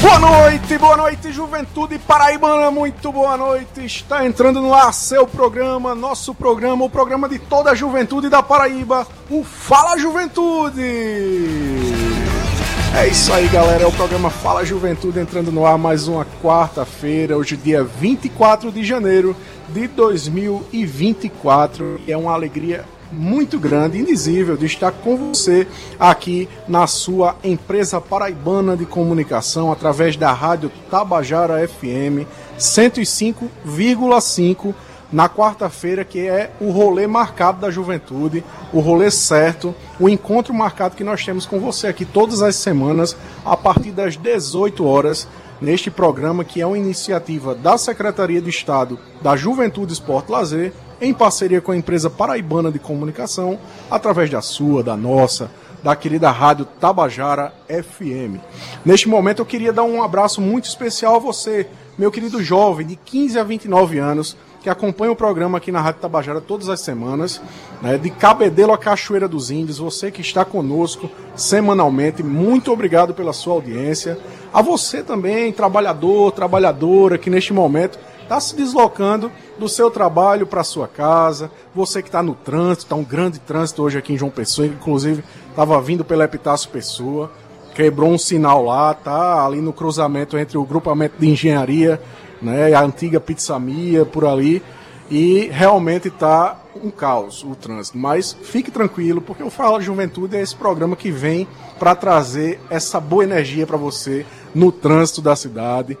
Boa noite, boa noite, juventude paraibana, muito boa noite. Está entrando no ar seu programa, nosso programa, o programa de toda a juventude da Paraíba, o Fala Juventude. É isso aí, galera, é o programa Fala Juventude entrando no ar mais uma quarta-feira, hoje dia 24 de janeiro de 2024. É uma alegria muito grande, indizível, de estar com você aqui na sua empresa paraibana de comunicação através da rádio Tabajara FM 105,5 na quarta-feira, que é o rolê marcado da juventude, o rolê certo, o encontro marcado que nós temos com você aqui todas as semanas, a partir das 18 horas, neste programa que é uma iniciativa da Secretaria de Estado da Juventude, Esporte Lazer em parceria com a empresa paraibana de comunicação, através da sua, da nossa, da querida rádio Tabajara FM. Neste momento eu queria dar um abraço muito especial a você, meu querido jovem de 15 a 29 anos, que acompanha o programa aqui na Rádio Tabajara todas as semanas, né, de Cabedelo a Cachoeira dos Índios, você que está conosco semanalmente, muito obrigado pela sua audiência. A você também, trabalhador, trabalhadora, que neste momento está se deslocando do seu trabalho para sua casa, você que está no trânsito, está um grande trânsito hoje aqui em João Pessoa, inclusive estava vindo pela Epitácio Pessoa, quebrou um sinal lá, tá ali no cruzamento entre o grupamento de engenharia, né, a antiga Pizzamia por ali, e realmente está um caos o trânsito. Mas fique tranquilo, porque o Fala Juventude é esse programa que vem para trazer essa boa energia para você no trânsito da cidade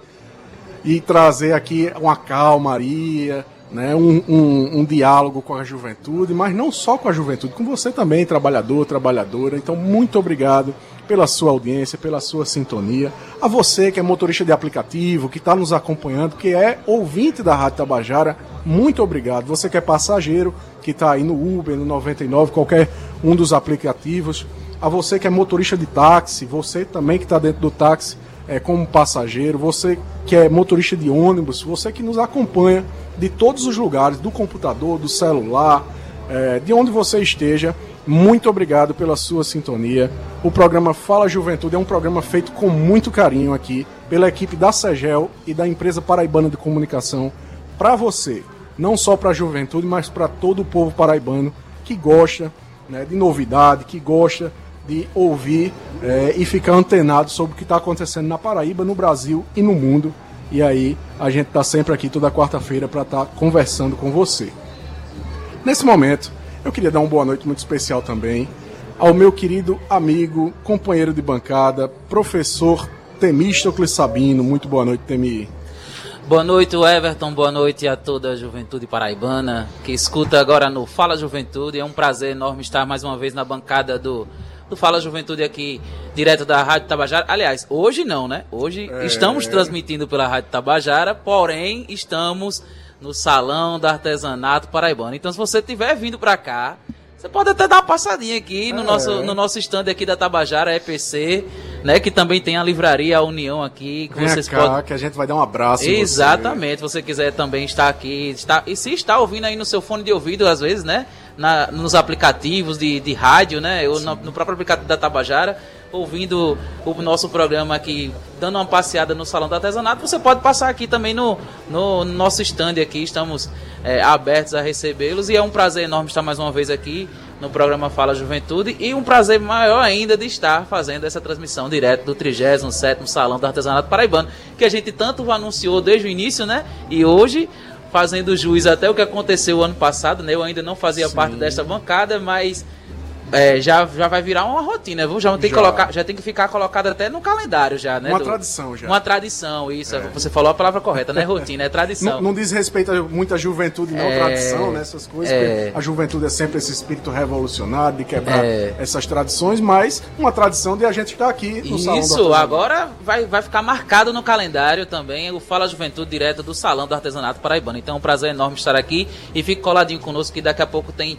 e trazer aqui uma calmaria, né, um, um, um, diálogo com a juventude, mas não só com a juventude, com você também, trabalhador, trabalhadora. Então, muito obrigado pela sua audiência, pela sua sintonia. A você que é motorista de aplicativo, que está nos acompanhando, que é ouvinte da Rádio Tabajara, muito obrigado. Você que é passageiro, que está aí no Uber, no 99, qualquer um dos aplicativos. A você que é motorista de táxi, você também que está dentro do táxi, é, como passageiro, você que é motorista de ônibus, você que nos acompanha de todos os lugares, do computador, do celular, é, de onde você esteja, muito obrigado pela sua sintonia. O programa Fala Juventude é um programa feito com muito carinho aqui pela equipe da Segel e da empresa paraibana de comunicação para você, não só para a juventude, mas para todo o povo paraibano que gosta né, de novidade, que gosta de ouvir é, e ficar antenado sobre o que está acontecendo na Paraíba, no Brasil e no mundo. E aí a gente está sempre aqui toda quarta-feira para estar tá conversando com você. Nesse momento, eu queria dar uma boa noite muito especial também ao meu querido amigo, companheiro de bancada, professor Temístocles Sabino. Muito boa noite, Temi. Boa noite, Everton. Boa noite a toda a juventude paraibana que escuta agora no Fala Juventude. É um prazer enorme estar mais uma vez na bancada do do Fala Juventude aqui, direto da Rádio Tabajara. Aliás, hoje não, né? Hoje é... estamos transmitindo pela Rádio Tabajara, porém estamos no Salão do Artesanato Paraibano. Então, se você estiver vindo para cá, você pode até dar uma passadinha aqui no, é. nosso, no nosso stand aqui da Tabajara EPC, né? Que também tem a livraria a União aqui. Que Vem vocês cá, podem... que a gente vai dar um abraço. Exatamente. Se você quiser também estar aqui. Está... E se está ouvindo aí no seu fone de ouvido, às vezes, né? Na, nos aplicativos de, de rádio, né? Eu, no, no, próprio aplicativo da Tabajara, ouvindo o nosso programa aqui, dando uma passeada no Salão do Artesanato, você pode passar aqui também no, no, no nosso stand aqui, estamos é, abertos a recebê-los e é um prazer enorme estar mais uma vez aqui no programa Fala Juventude e um prazer maior ainda de estar fazendo essa transmissão direto do 37º Salão do Artesanato Paraibano, que a gente tanto anunciou desde o início, né? E hoje fazendo juiz até o que aconteceu ano passado, né? Eu ainda não fazia Sim. parte dessa bancada, mas é, já, já vai virar uma rotina, viu? Já tem, já. Que colocar, já tem que ficar colocado até no calendário já, né? Uma do, tradição já. Uma tradição, isso. É. Você falou a palavra correta, não é rotina, é tradição. Não, não diz respeito a muita juventude, não, é, tradição, né? Essas coisas. É, a juventude é sempre esse espírito revolucionário de quebrar é. essas tradições, mas uma tradição de a gente estar aqui no isso, Salão Isso, agora vai, vai ficar marcado no calendário também o Fala Juventude direto do Salão do Artesanato Paraibano. Então é um prazer enorme estar aqui e fique coladinho conosco que daqui a pouco tem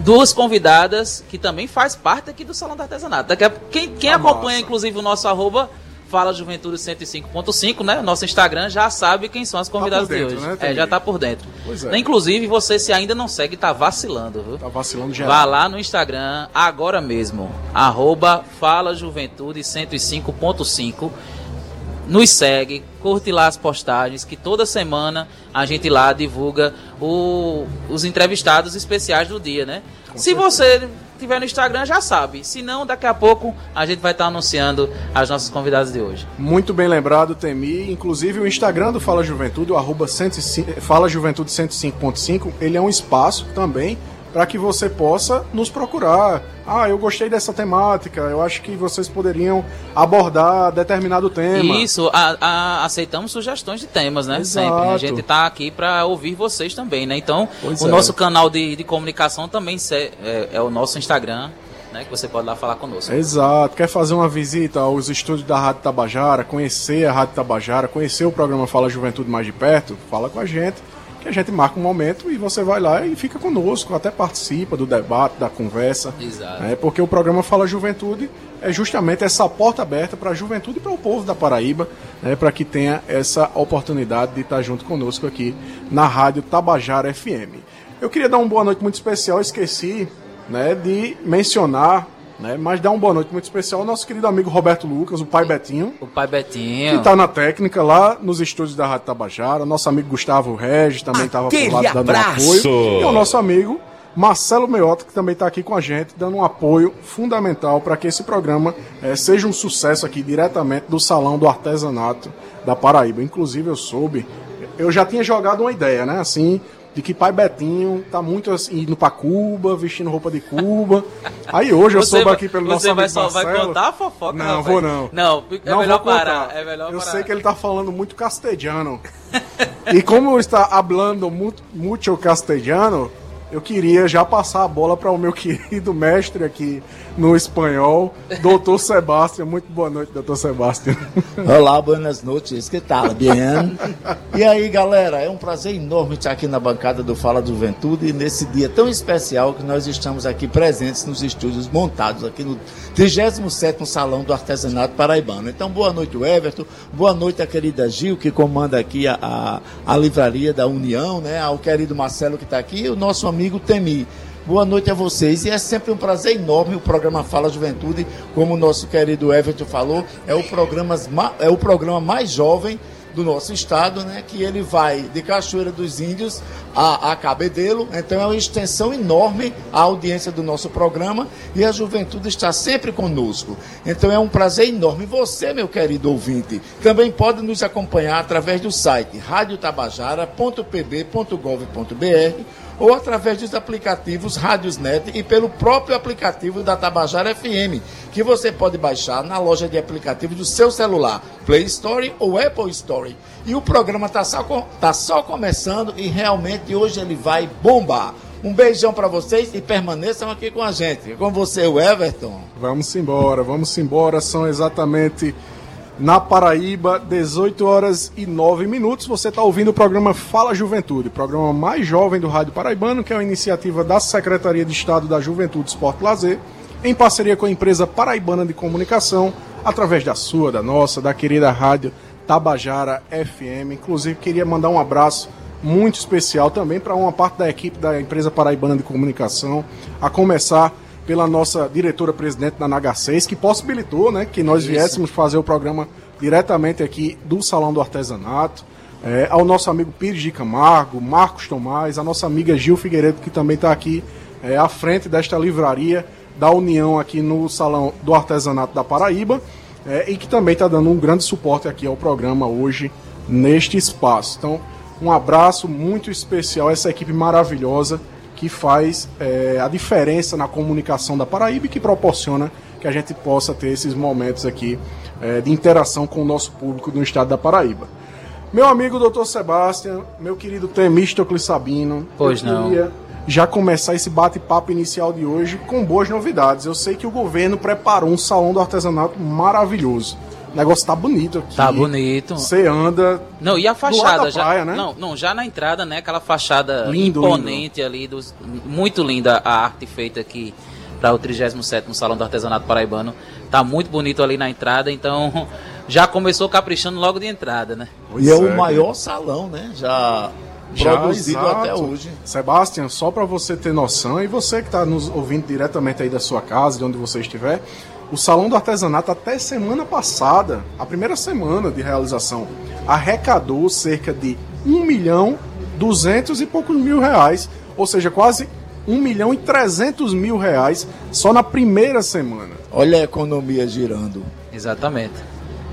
duas convidadas que também faz parte aqui do Salão do Artesanato. Daqui a, quem quem ah, acompanha, inclusive, o nosso arroba Fala Juventude 105.5, né? Nosso Instagram já sabe quem são as convidadas tá dentro, de hoje. Né, é, já tá por dentro. É. Inclusive, você se ainda não segue, tá vacilando, viu? Tá vacilando já. Vá lá no Instagram agora mesmo. Arroba Fala Juventude 105.5 nos segue, curte lá as postagens, que toda semana a gente lá divulga o, os entrevistados especiais do dia, né? Com Se certeza. você tiver no Instagram já sabe. Se não, daqui a pouco a gente vai estar anunciando as nossas convidadas de hoje. Muito bem lembrado, Temi. Inclusive o Instagram do Fala Juventude, o arroba 105, Fala Juventude 105.5, ele é um espaço também para que você possa nos procurar. Ah, eu gostei dessa temática, eu acho que vocês poderiam abordar determinado tema. Isso, a, a, aceitamos sugestões de temas, né? Exato. Sempre. A gente está aqui para ouvir vocês também, né? Então, pois o é. nosso canal de, de comunicação também é, é o nosso Instagram. Né, que você pode lá falar conosco. Exato. Quer fazer uma visita aos estúdios da Rádio Tabajara, conhecer a Rádio Tabajara, conhecer o programa Fala Juventude mais de perto? Fala com a gente que a gente marca um momento e você vai lá e fica conosco, até participa do debate, da conversa. Exato. Né? Porque o programa Fala Juventude é justamente essa porta aberta para a juventude e para o povo da Paraíba, né? para que tenha essa oportunidade de estar junto conosco aqui na Rádio Tabajara FM. Eu queria dar uma boa noite muito especial, esqueci né, de mencionar né? Mas dá uma boa noite muito especial ao nosso querido amigo Roberto Lucas, o pai Betinho. O pai Betinho. Que está na técnica lá nos estúdios da Rádio Tabajara. Nosso amigo Gustavo Regis também estava por lá dando um apoio. E o nosso amigo Marcelo Meota, que também está aqui com a gente, dando um apoio fundamental para que esse programa é, seja um sucesso aqui diretamente do Salão do Artesanato da Paraíba. Inclusive, eu soube, eu já tinha jogado uma ideia, né? Assim, de que pai Betinho tá muito assim, indo pra Cuba, vestindo roupa de Cuba. Aí hoje eu você soube aqui pelo nosso amigo Marcelo... Você vai contar a fofoca, Não, rapaz. vou não. Não, é não melhor parar. É melhor eu parar. sei que ele tá falando muito castelhano. e como está falando muito, muito castelhano, eu queria já passar a bola para o meu querido mestre aqui no espanhol, doutor Sebastião. Muito boa noite, doutor Sebastião. Olá, buenas noites, que tal? Bien? E aí, galera, é um prazer enorme estar aqui na bancada do Fala do Juventude nesse dia tão especial que nós estamos aqui presentes nos estúdios montados aqui no 37º Salão do Artesanato Paraibano. Então, boa noite, Everton. Boa noite à querida Gil, que comanda aqui a, a, a livraria da União, né? Ao querido Marcelo que está aqui e o nosso amigo Temi. Boa noite a vocês e é sempre um prazer enorme o programa Fala Juventude, como o nosso querido Everton falou, é o programa, é o programa mais jovem do nosso estado, né? Que ele vai de Cachoeira dos Índios a, a Cabedelo, então é uma extensão enorme a audiência do nosso programa e a juventude está sempre conosco. Então é um prazer enorme. Você, meu querido ouvinte, também pode nos acompanhar através do site radiotabajara.pb.gov.br ou através dos aplicativos Radiosnet e pelo próprio aplicativo da Tabajara FM, que você pode baixar na loja de aplicativos do seu celular, Play Store ou Apple Store. E o programa está só, tá só começando e realmente hoje ele vai bombar. Um beijão para vocês e permaneçam aqui com a gente. Com você, o Everton. Vamos embora, vamos embora. São exatamente na Paraíba, 18 horas e 9 minutos. Você está ouvindo o programa Fala Juventude, programa mais jovem do Rádio Paraibano, que é uma iniciativa da Secretaria de Estado da Juventude, Esporte e Lazer, em parceria com a empresa Paraibana de Comunicação, através da sua, da nossa, da querida rádio Tabajara FM. Inclusive, queria mandar um abraço muito especial também para uma parte da equipe da empresa Paraibana de Comunicação, a começar pela nossa diretora-presidente da Naga 6, que possibilitou né, que nós Isso. viéssemos fazer o programa diretamente aqui do Salão do Artesanato. É, ao nosso amigo Pires de Camargo, Marcos Tomás, a nossa amiga Gil Figueiredo, que também está aqui é, à frente desta livraria da União aqui no Salão do Artesanato da Paraíba, é, e que também está dando um grande suporte aqui ao programa hoje neste espaço. Então, um abraço muito especial a essa equipe maravilhosa que faz é, a diferença na comunicação da Paraíba e que proporciona que a gente possa ter esses momentos aqui é, de interação com o nosso público no estado da Paraíba. Meu amigo Dr. Sebastião, meu querido Temístocles Sabino, pois eu não. queria já começar esse bate-papo inicial de hoje com boas novidades. Eu sei que o governo preparou um salão do artesanato maravilhoso. O negócio tá bonito aqui. Tá bonito. Você anda. Não, e a fachada já. Praia, né? Não, não, já na entrada, né? Aquela fachada lindo, imponente lindo. ali. Dos, muito linda a arte feita aqui para o 37 Salão do Artesanato Paraibano. Tá muito bonito ali na entrada, então já começou caprichando logo de entrada, né? E é o maior salão, né? Já produzido exato. até hoje. Sebastião, só para você ter noção, e você que está nos ouvindo diretamente aí da sua casa, de onde você estiver, o Salão do Artesanato, até semana passada, a primeira semana de realização, arrecadou cerca de 1 milhão 200 e poucos mil reais, ou seja, quase 1 milhão e 300 mil reais só na primeira semana. Olha a economia girando. Exatamente.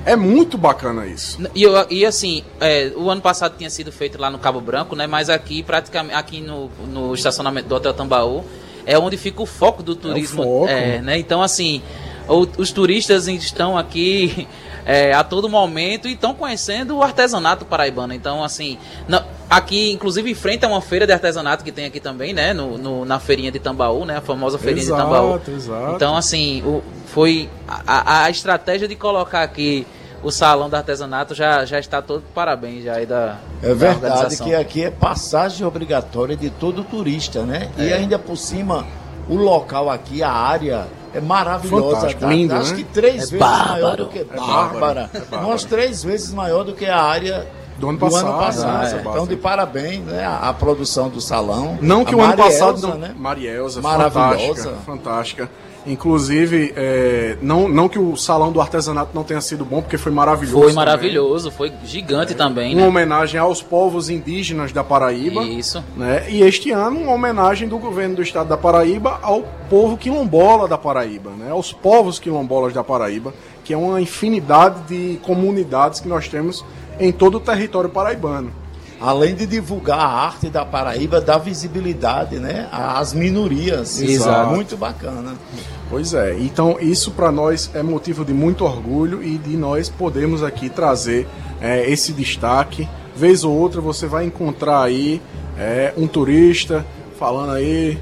É muito bacana isso. E, eu, e assim, é, o ano passado tinha sido feito lá no Cabo Branco, né? Mas aqui, praticamente, aqui no, no estacionamento do Hotel Tambaú, é onde fica o foco do turismo. É foco. É, né? Então, assim, os turistas estão aqui é, a todo momento e estão conhecendo o artesanato paraibano. Então, assim, não, aqui, inclusive, em frente a uma feira de artesanato que tem aqui também, né? No, no na feirinha de Tambaú, né? A famosa feirinha exato, de Tambaú. Exato. Então, assim, o, foi a, a estratégia de colocar aqui o salão do artesanato já, já está todo parabéns já aí da É verdade que aqui é passagem obrigatória de todo turista, né? É. E ainda por cima, o local aqui, a área é maravilhosa. Lindo, Acho né? que três é vezes bárbaro. maior do que é bárbara. É três vezes maior do que a área do ano passado. Do ano passado. É. Então, de parabéns né, a, produção do salão. Não que a o ano passado. Não, né? Marielza, maravilhosa. Fantástica. fantástica. Inclusive, é, não, não que o salão do artesanato não tenha sido bom, porque foi maravilhoso. Foi maravilhoso, também. foi gigante é, também. Uma né? homenagem aos povos indígenas da Paraíba. Isso. Né? E este ano, uma homenagem do governo do estado da Paraíba ao povo quilombola da Paraíba, né? aos povos quilombolas da Paraíba, que é uma infinidade de comunidades que nós temos em todo o território paraibano além de divulgar a arte da Paraíba, dar visibilidade né, às minorias. Exato. Muito bacana. Pois é, então isso para nós é motivo de muito orgulho e de nós podermos aqui trazer é, esse destaque. Vez ou outra você vai encontrar aí é, um turista falando aí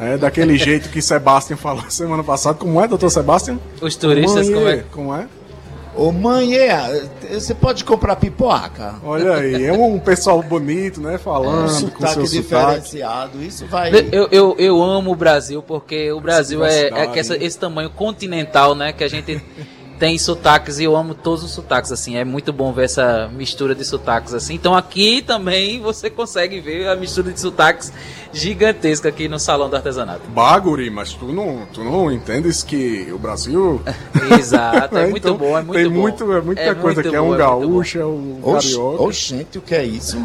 é, daquele jeito que Sebastião falou semana passada. Como é, doutor Sebastião? Os turistas, como é? Como é? Ô mãe, é, você pode comprar pipoca. Olha aí, é um pessoal bonito, né? Falando, é, com seu diferenciado. Sotaque. Isso vai. Eu, eu, eu amo o Brasil, porque o Brasil é, é essa, esse tamanho continental, né? Que a gente tem sotaques e eu amo todos os sotaques, assim. É muito bom ver essa mistura de sotaques, assim. Então aqui também você consegue ver a mistura de sotaques gigantesca aqui no Salão do Artesanato. Baguri, mas tu não, tu não entendes que o Brasil... Exato, é muito então, bom, é muito tem bom. Muito, é muita é coisa que é um é gaúcho, é um carioca. Ô, gente, o que é isso?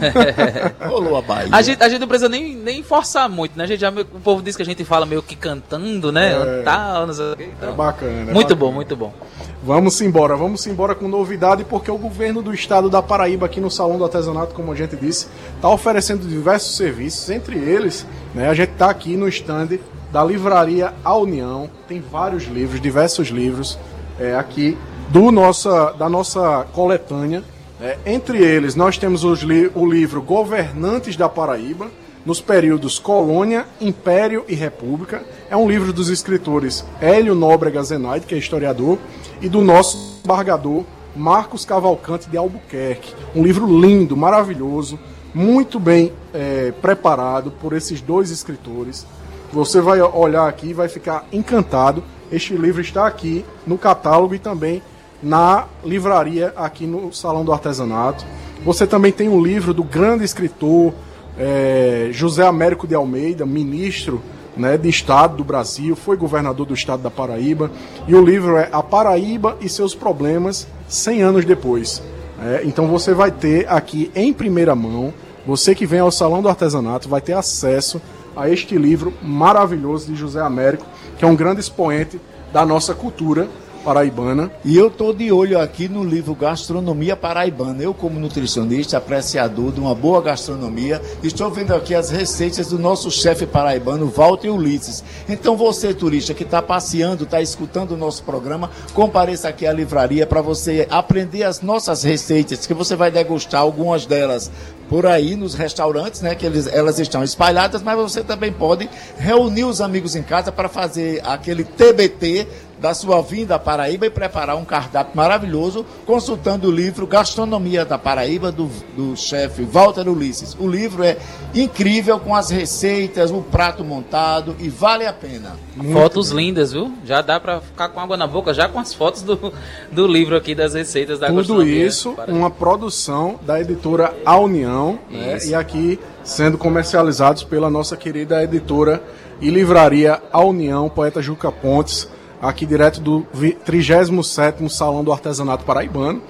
Rolou a Bahia. A gente, a gente não precisa nem, nem forçar muito, né? A gente já, o povo diz que a gente fala meio que cantando, né? É, Tal, sei, então, é bacana. É muito bacana. bom, muito bom. Vamos embora, vamos embora com novidade, porque o governo do estado da Paraíba, aqui no Salão do Artesanato, como a gente disse, está oferecendo diversos serviços, entre eles, né, a gente está aqui no stand da Livraria A União, tem vários livros, diversos livros é, aqui do nossa, da nossa coletânea. É, entre eles, nós temos li o livro Governantes da Paraíba, nos períodos Colônia, Império e República. É um livro dos escritores Hélio Nóbrega Zenaide, que é historiador, e do nosso embargador Marcos Cavalcante de Albuquerque. Um livro lindo, maravilhoso, muito bem é, preparado por esses dois escritores. Você vai olhar aqui e vai ficar encantado. Este livro está aqui no catálogo e também na livraria aqui no Salão do Artesanato. Você também tem um livro do grande escritor é, José Américo de Almeida, ministro né, de Estado do Brasil, foi governador do Estado da Paraíba, e o livro é A Paraíba e seus Problemas 100 anos depois. É, então você vai ter aqui em primeira mão, você que vem ao Salão do Artesanato vai ter acesso a este livro maravilhoso de José Américo, que é um grande expoente da nossa cultura paraibana. E eu tô de olho aqui no livro Gastronomia Paraibana. Eu, como nutricionista, apreciador de uma boa gastronomia, estou vendo aqui as receitas do nosso chefe paraibano, Walter Ulisses. Então, você, turista que está passeando, está escutando o nosso programa, compareça aqui à livraria para você aprender as nossas receitas, que você vai degustar algumas delas por aí nos restaurantes, né? Que eles, elas estão espalhadas, mas você também pode reunir os amigos em casa para fazer aquele TBT da sua vinda à Paraíba e preparar um cardápio maravilhoso, consultando o livro Gastronomia da Paraíba, do, do chefe Walter Ulisses. O livro é incrível, com as receitas, o prato montado e vale a pena. Muito fotos bem. lindas, viu? Já dá para ficar com água na boca, já com as fotos do, do livro aqui das receitas da Tudo isso, uma produção da editora A União, né? e aqui sendo comercializados pela nossa querida editora e livraria A União, poeta Juca Pontes, aqui direto do 37º Salão do Artesanato Paraibano.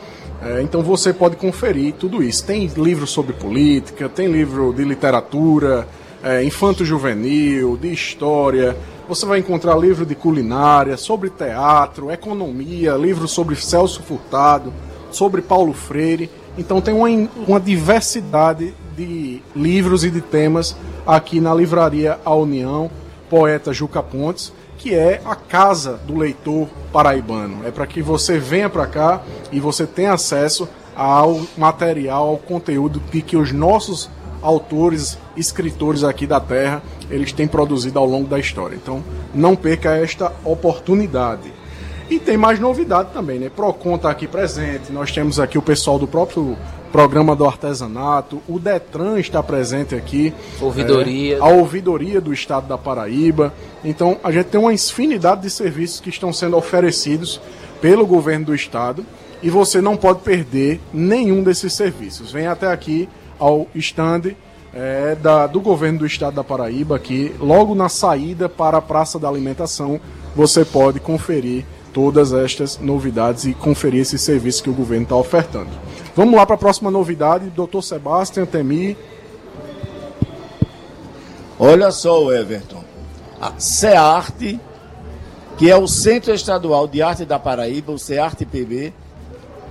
É, então você pode conferir tudo isso. Tem livro sobre política, tem livro de literatura, é, infanto-juvenil, de história. Você vai encontrar livro de culinária, sobre teatro, economia, livro sobre Celso Furtado, sobre Paulo Freire. Então tem uma, uma diversidade de livros e de temas aqui na livraria A União, poeta Juca Pontes, que é a casa do leitor paraibano. É para que você venha para cá e você tenha acesso ao material, ao conteúdo que, que os nossos autores, escritores aqui da terra, eles têm produzido ao longo da história. Então, não perca esta oportunidade. E tem mais novidade também, né? Procon está aqui presente, nós temos aqui o pessoal do próprio programa do artesanato, o Detran está presente aqui. Ouvidoria. É, a ouvidoria do estado da Paraíba. Então, a gente tem uma infinidade de serviços que estão sendo oferecidos pelo governo do estado e você não pode perder nenhum desses serviços. Vem até aqui ao stand é, da, do governo do estado da Paraíba, aqui, logo na saída para a Praça da Alimentação, você pode conferir todas estas novidades e conferir esses serviços que o governo está ofertando. Vamos lá para a próxima novidade, Dr. Sebastião Temi. Olha só, Everton. A CEARTE, que é o Centro Estadual de Arte da Paraíba, o CEARTE-PB,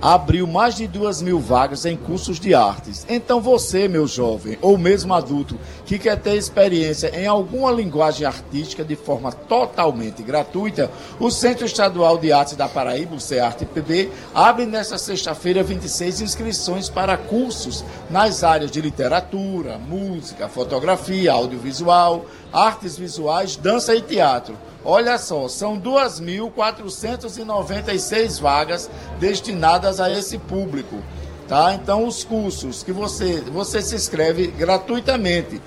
abriu mais de duas mil vagas em cursos de artes. Então você, meu jovem, ou mesmo adulto, que quer ter experiência em alguma linguagem artística de forma totalmente gratuita, o Centro Estadual de Artes da Paraíba, o CEARTE-PB, abre nesta sexta-feira 26 inscrições para cursos nas áreas de literatura, música, fotografia, audiovisual, artes visuais, dança e teatro. Olha só, são 2.496 vagas destinadas a esse público. Tá? Então, os cursos que você, você se inscreve gratuitamente.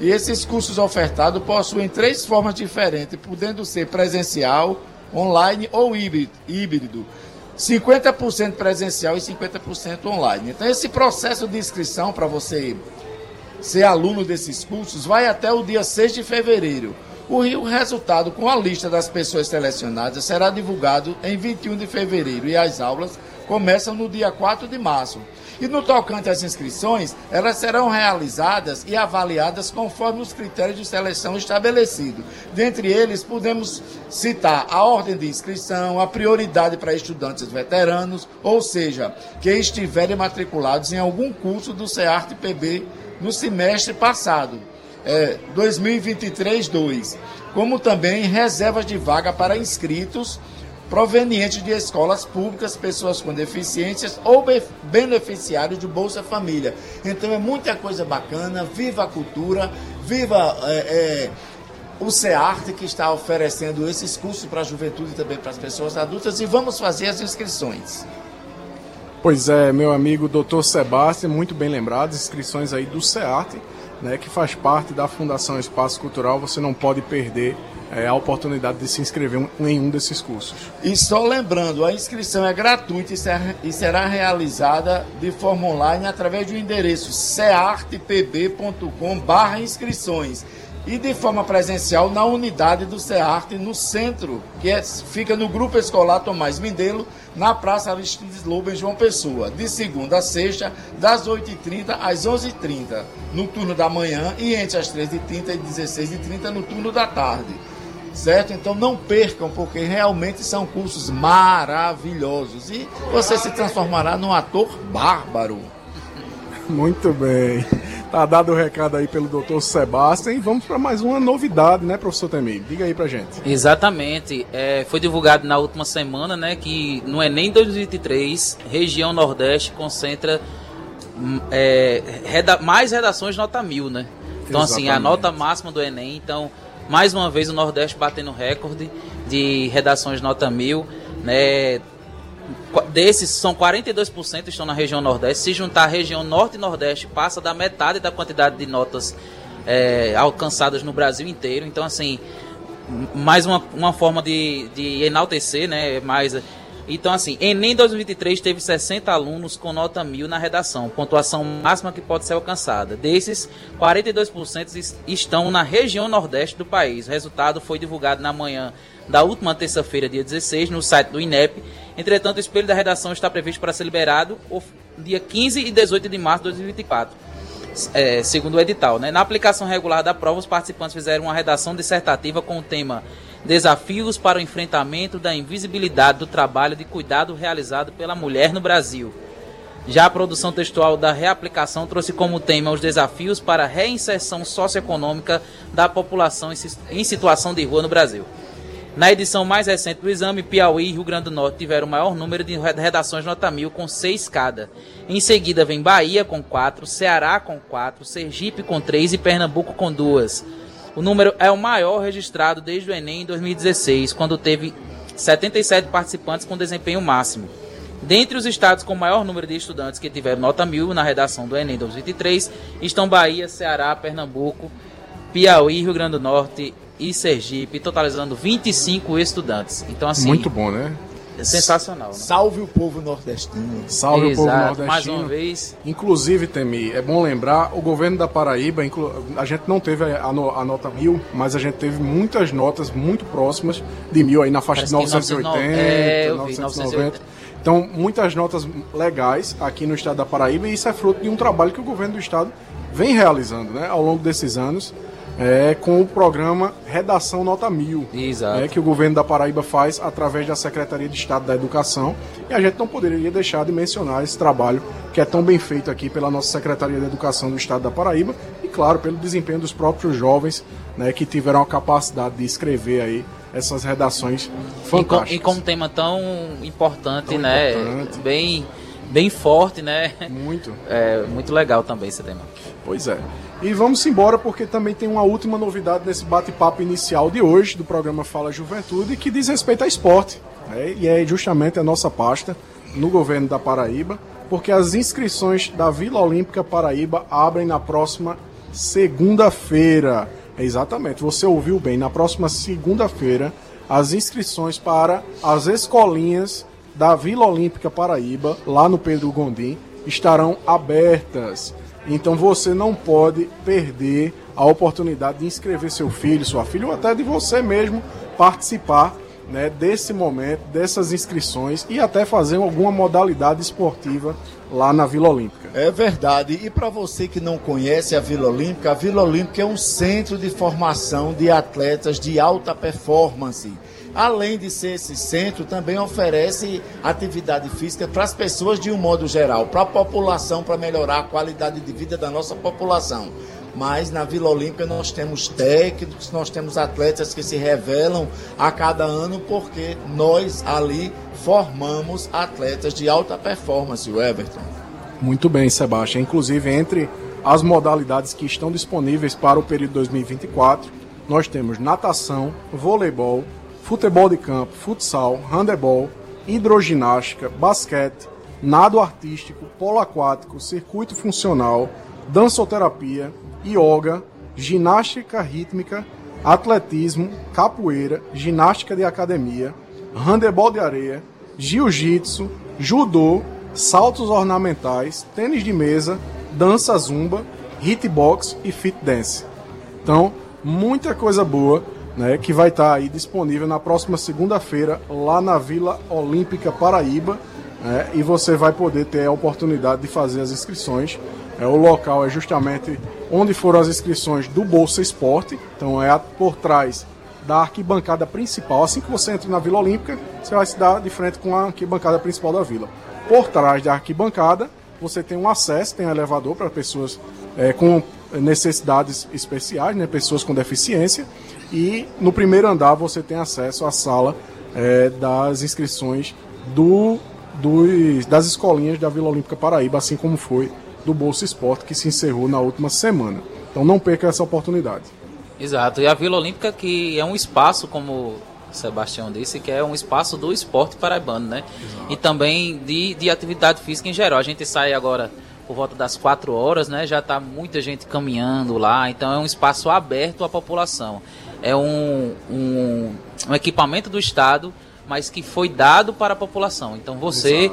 E esses cursos ofertados possuem três formas diferentes, podendo ser presencial, online ou híbrido. 50% presencial e 50% online. Então, esse processo de inscrição para você ser aluno desses cursos vai até o dia 6 de fevereiro. O resultado com a lista das pessoas selecionadas será divulgado em 21 de fevereiro e as aulas começam no dia 4 de março. E no tocante às inscrições, elas serão realizadas e avaliadas conforme os critérios de seleção estabelecidos. Dentre eles, podemos citar a ordem de inscrição, a prioridade para estudantes veteranos, ou seja, que estiverem matriculados em algum curso do CEART PB no semestre passado é, 2023-2, como também reservas de vaga para inscritos provenientes de escolas públicas, pessoas com deficiências ou beneficiários de Bolsa Família. Então é muita coisa bacana, viva a cultura, viva é, é, o CEART que está oferecendo esses cursos para a juventude e também para as pessoas adultas e vamos fazer as inscrições. Pois é, meu amigo Dr. Sebastião, muito bem lembrado, inscrições aí do CEART né, que faz parte da Fundação Espaço Cultural, você não pode perder é, a oportunidade de se inscrever em um desses cursos. E só lembrando, a inscrição é gratuita e será realizada de forma online através do endereço ceartpb.com/inscrições e de forma presencial na unidade do CEARTE no centro, que é, fica no Grupo Escolar Tomás Mindelo, na Praça Aristides Lobo, em João Pessoa, de segunda a sexta, das 8h30 às 11h30, no turno da manhã, e entre as 13h30 e 16h30 no turno da tarde. Certo? Então não percam, porque realmente são cursos maravilhosos. E você se transformará num ator bárbaro. Muito bem. Tá dado o recado aí pelo doutor Sebastião e vamos para mais uma novidade, né, professor Temir? Diga aí pra gente. Exatamente. É, foi divulgado na última semana, né, que no Enem 2023, região Nordeste concentra hum, é, reda mais redações nota mil, né? Então, Exatamente. assim, a nota máxima do Enem. Então, mais uma vez o Nordeste batendo recorde de redações nota mil, né? Desses são 42% estão na região Nordeste. Se juntar a região Norte e Nordeste, passa da metade da quantidade de notas é, alcançadas no Brasil inteiro. Então, assim, mais uma, uma forma de, de enaltecer, né? Mais Então, assim, Enem 2023 teve 60 alunos com nota mil na redação, pontuação máxima que pode ser alcançada. Desses, 42% estão na região nordeste do país. O resultado foi divulgado na manhã da última terça-feira, dia 16, no site do INEP. Entretanto, o espelho da redação está previsto para ser liberado dia 15 e 18 de março de 2024. É, segundo o edital. Né? Na aplicação regular da prova, os participantes fizeram uma redação dissertativa com o tema Desafios para o enfrentamento da invisibilidade do trabalho de cuidado realizado pela mulher no Brasil. Já a produção textual da reaplicação trouxe como tema os desafios para a reinserção socioeconômica da população em situação de rua no Brasil. Na edição mais recente do exame, Piauí e Rio Grande do Norte tiveram o maior número de redações nota mil, com seis cada. Em seguida vem Bahia com quatro, Ceará com quatro, Sergipe com três e Pernambuco com duas. O número é o maior registrado desde o Enem em 2016, quando teve 77 participantes com desempenho máximo. Dentre os estados com maior número de estudantes que tiveram nota mil na redação do Enem 2023 estão Bahia, Ceará, Pernambuco, Piauí, Rio Grande do Norte e Sergipe, totalizando 25 estudantes. Então, assim. Muito bom, né? É sensacional. Né? Salve o povo nordestino. Salve Exato, o povo nordestino. Mais uma vez. Inclusive, Temi, é bom lembrar, o governo da Paraíba, a gente não teve a, a, nota mil, mas a gente teve muitas notas muito próximas de mil aí na faixa Parece de 980, é, 990. Então, muitas notas legais aqui no estado da Paraíba e isso é fruto de um trabalho que o governo do estado vem realizando né, ao longo desses anos é, com o programa Redação Nota Mil, Exato. É, que o governo da Paraíba faz através da Secretaria de Estado da Educação. E a gente não poderia deixar de mencionar esse trabalho que é tão bem feito aqui pela nossa Secretaria de Educação do Estado da Paraíba e, claro, pelo desempenho dos próprios jovens né, que tiveram a capacidade de escrever aí essas redações fantásticas. E com, e com um tema tão importante, tão né? Importante. Bem, bem forte, né? Muito. É muito legal também esse tema. Pois é. E vamos embora porque também tem uma última novidade nesse bate-papo inicial de hoje do programa Fala Juventude que diz respeito a esporte. Né? E é justamente a nossa pasta no governo da Paraíba, porque as inscrições da Vila Olímpica Paraíba abrem na próxima segunda-feira. É exatamente, você ouviu bem, na próxima segunda-feira as inscrições para as escolinhas da Vila Olímpica Paraíba, lá no Pedro Gondim, estarão abertas. Então você não pode perder a oportunidade de inscrever seu filho, sua filha, ou até de você mesmo participar né, desse momento, dessas inscrições e até fazer alguma modalidade esportiva lá na Vila Olímpica. É verdade. E para você que não conhece a Vila Olímpica, a Vila Olímpica é um centro de formação de atletas de alta performance. Além de ser esse centro, também oferece atividade física para as pessoas de um modo geral, para a população, para melhorar a qualidade de vida da nossa população. Mas na Vila Olímpica nós temos técnicos, nós temos atletas que se revelam a cada ano porque nós ali formamos atletas de alta performance, o Everton. Muito bem, Sebastião. Inclusive, entre as modalidades que estão disponíveis para o período 2024, nós temos natação, voleibol, futebol de campo, futsal, handebol, hidroginástica, basquete, nado artístico, polo aquático, circuito funcional, dançoterapia, yoga, ginástica rítmica, atletismo, capoeira, ginástica de academia, handebol de areia, jiu-jitsu, judô, saltos ornamentais, tênis de mesa, dança zumba, hitbox e fit dance. Então, muita coisa boa né, que vai estar tá aí disponível na próxima segunda-feira lá na Vila Olímpica Paraíba. Né, e você vai poder ter a oportunidade de fazer as inscrições. É, o local é justamente onde foram as inscrições do Bolsa Esporte. Então é por trás da arquibancada principal. Assim que você entra na Vila Olímpica, você vai se dar de frente com a arquibancada principal da vila. Por trás da arquibancada, você tem um acesso, tem um elevador para pessoas é, com necessidades especiais, né, pessoas com deficiência. E no primeiro andar você tem acesso à sala é, das inscrições do, do, das escolinhas da Vila Olímpica Paraíba, assim como foi do Bolsa Esporte, que se encerrou na última semana. Então não perca essa oportunidade. Exato, e a Vila Olímpica que é um espaço, como o Sebastião disse, que é um espaço do esporte paraibano, né? Exato. E também de, de atividade física em geral. A gente sai agora por volta das 4 horas, né? Já está muita gente caminhando lá, então é um espaço aberto à população é um, um, um equipamento do Estado, mas que foi dado para a população. Então você,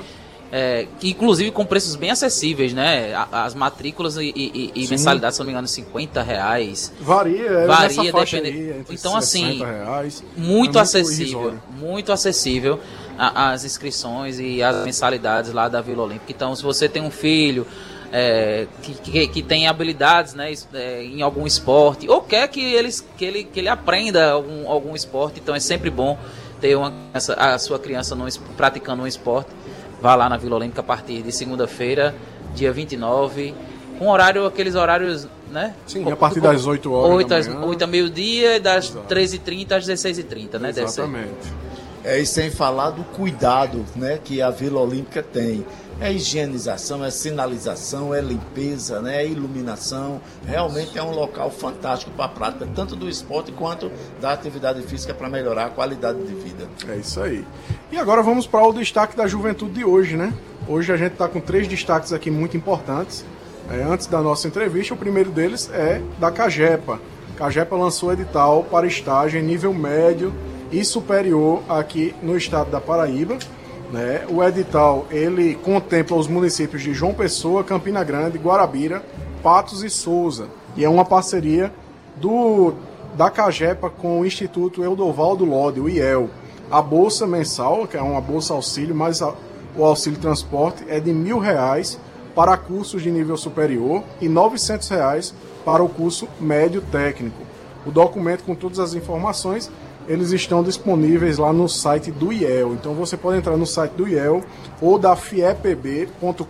é, inclusive com preços bem acessíveis, né? As matrículas e, e, e mensalidades, se não me engano, 50 reais. Varia, é varia dependendo. Então, assim, reais, muito, é acessível. Muito, muito acessível as inscrições e as mensalidades lá da Vila Olímpica. Então, se você tem um filho é, que, que, que, tem habilidades né, é, em algum esporte, ou quer que, eles, que, ele, que ele aprenda algum, algum esporte, então é sempre bom ter uma, essa, a sua criança no, praticando um esporte. Vá lá na Vila Olímpica a partir de segunda-feira, dia 29, com horário, aqueles horários, né? Sim, a partir das 8 horas. 8, às, 8 a meio-dia, das 13h30 às 16h30, né? Exatamente. É, e sem falar do cuidado né, que a Vila Olímpica tem. É higienização, é sinalização, é limpeza, né, é iluminação. Realmente é um local fantástico para a prática, tanto do esporte quanto da atividade física para melhorar a qualidade de vida. É isso aí. E agora vamos para o destaque da juventude de hoje, né? Hoje a gente está com três destaques aqui muito importantes. É, antes da nossa entrevista, o primeiro deles é da Cagepa. Cagepa lançou edital para estágio em nível médio e superior aqui no estado da Paraíba. Né? O edital ele contempla os municípios de João Pessoa, Campina Grande, Guarabira, Patos e Souza. E é uma parceria do da Cagepa com o Instituto Eudovaldo Lode, o IEL. A bolsa mensal, que é uma bolsa auxílio, mas a, o auxílio transporte é de mil reais para cursos de nível superior e novecentos reais para o curso médio técnico. O documento com todas as informações eles estão disponíveis lá no site do IEL. Então você pode entrar no site do IEL ou da fiepb.com.br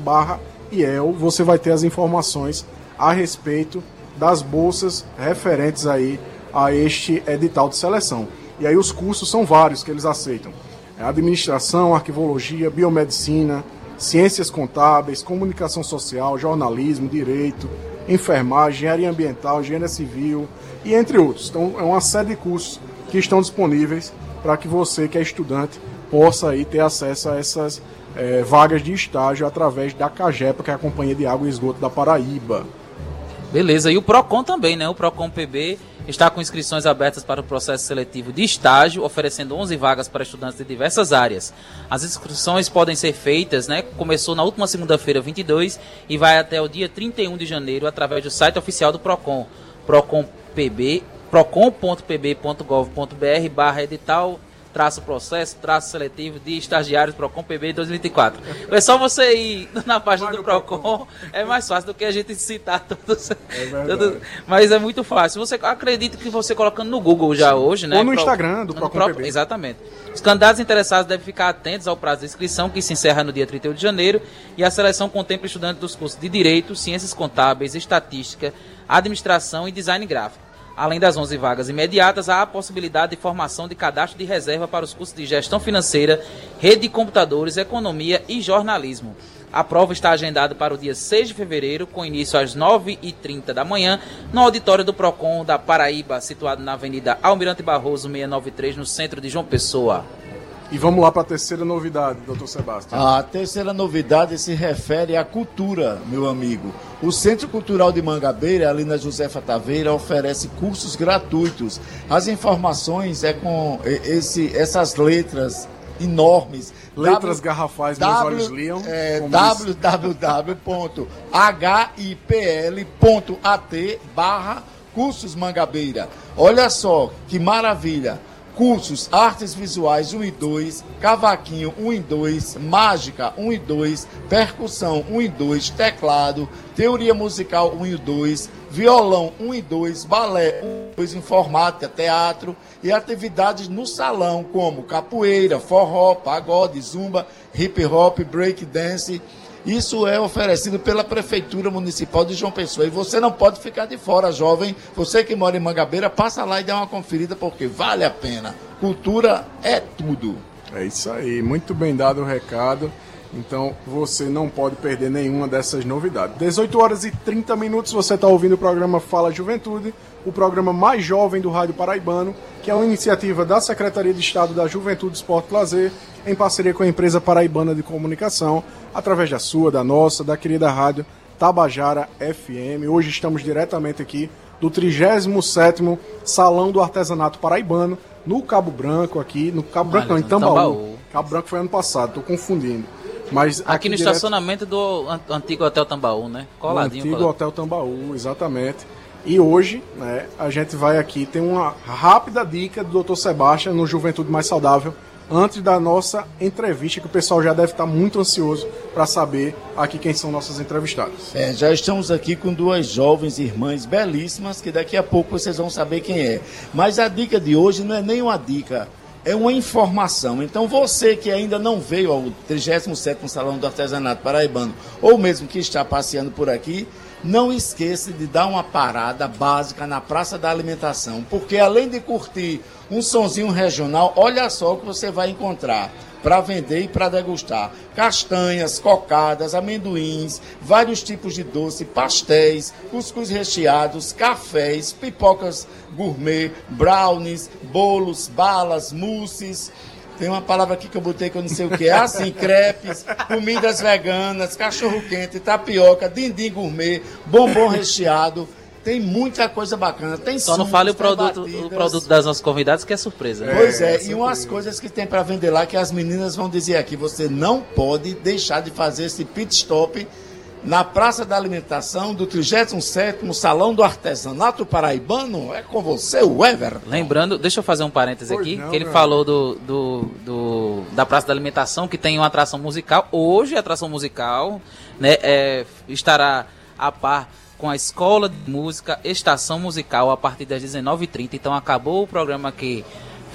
barra IEL. Você vai ter as informações a respeito das bolsas referentes aí a este edital de seleção. E aí os cursos são vários que eles aceitam. É administração, arquivologia, biomedicina, ciências contábeis, comunicação social, jornalismo, direito, enfermagem, engenharia ambiental, engenharia civil, e entre outros. Então é uma série de cursos que estão disponíveis para que você que é estudante possa aí ter acesso a essas é, vagas de estágio através da CAGEPA, que é a Companhia de Água e Esgoto da Paraíba. Beleza, e o PROCON também, né? O PROCON PB está com inscrições abertas para o processo seletivo de estágio, oferecendo 11 vagas para estudantes de diversas áreas. As inscrições podem ser feitas, né? Começou na última segunda-feira, 22, e vai até o dia 31 de janeiro através do site oficial do PROCON, PROCONPB, procon.pb.gov.br barra edital traço processo, traço seletivo de estagiários Procon PB 2024. É só você ir na página do Procon, é mais fácil do que a gente citar todos. É todos mas é muito fácil. Você acredita que você colocando no Google já hoje, né? Ou no Pro, Instagram do Procon Pro, PB. Exatamente. Os candidatos interessados devem ficar atentos ao prazo de inscrição, que se encerra no dia 31 de janeiro, e a seleção contempla estudantes dos cursos de Direito, Ciências Contábeis, Estatística, Administração e Design Gráfico. Além das 11 vagas imediatas, há a possibilidade de formação de cadastro de reserva para os cursos de gestão financeira, rede de computadores, economia e jornalismo. A prova está agendada para o dia 6 de fevereiro, com início às 9h30 da manhã, no auditório do PROCON da Paraíba, situado na Avenida Almirante Barroso 693, no centro de João Pessoa. E vamos lá para a terceira novidade, doutor Sebastião. A terceira novidade se refere à cultura, meu amigo. O Centro Cultural de Mangabeira, ali na Josefa Taveira, oferece cursos gratuitos. As informações é com esse, essas letras enormes. Letras w, garrafais, w, meus olhos liam. É, www.hipl.at barra cursos Mangabeira. Olha só que maravilha cursos Artes Visuais 1 e 2, Cavaquinho 1 e 2, Mágica 1 e 2, Percussão 1 e 2, Teclado, Teoria Musical 1 e 2, Violão 1 e 2, Balé 1 e 2, Informática, Teatro e atividades no salão como capoeira, forró, pagode, zumba, hip hop, break dance isso é oferecido pela Prefeitura Municipal de João Pessoa. E você não pode ficar de fora, jovem. Você que mora em Mangabeira, passa lá e dá uma conferida, porque vale a pena. Cultura é tudo. É isso aí. Muito bem dado o recado. Então você não pode perder nenhuma dessas novidades. 18 horas e 30 minutos você está ouvindo o programa Fala Juventude, o programa mais jovem do Rádio Paraibano, que é uma iniciativa da Secretaria de Estado da Juventude, Esporte e Lazer, em parceria com a empresa paraibana de comunicação, através da sua, da nossa, da querida rádio Tabajara FM. Hoje estamos diretamente aqui do 37º Salão do Artesanato Paraibano, no Cabo Branco aqui, no Cabo Branco não, em Tambaú. Tambaú. Cabo Branco foi ano passado, tô confundindo. Mas aqui, aqui no direto... estacionamento do antigo Hotel Tambaú, né? Coladinho. antigo coladinho. Hotel Tambaú, exatamente. E hoje, né, a gente vai aqui ter uma rápida dica do Dr. Sebastião no Juventude Mais Saudável, antes da nossa entrevista, que o pessoal já deve estar muito ansioso para saber aqui quem são nossas entrevistadas. É, já estamos aqui com duas jovens irmãs belíssimas, que daqui a pouco vocês vão saber quem é. Mas a dica de hoje não é nem uma dica, é uma informação. Então você que ainda não veio ao 37º Salão do Artesanato Paraibano, ou mesmo que está passeando por aqui, não esqueça de dar uma parada básica na Praça da Alimentação, porque além de curtir um sonzinho regional, olha só o que você vai encontrar para vender e para degustar. Castanhas, cocadas, amendoins, vários tipos de doce, pastéis, cuscuz recheados, cafés, pipocas gourmet, brownies, bolos, balas, mousses. Tem uma palavra aqui que eu botei que eu não sei o que é. Assim, crepes, comidas veganas, cachorro quente, tapioca, dindim gourmet, bombom recheado. Tem muita coisa bacana. Tem Só não fale o produto, o produto das nossas convidadas, que é surpresa. Né? Pois é, é e umas coisas que tem para vender lá que as meninas vão dizer aqui: você não pode deixar de fazer esse pit stop na Praça da Alimentação do 37º Salão do Artesanato Paraibano. É com você, o Ever. Lembrando, deixa eu fazer um parêntese aqui, não, que ele falou do, do, do, da Praça da Alimentação, que tem uma atração musical. Hoje a atração musical né, é, estará a par com a Escola de Música Estação Musical a partir das 19h30. Então acabou o programa que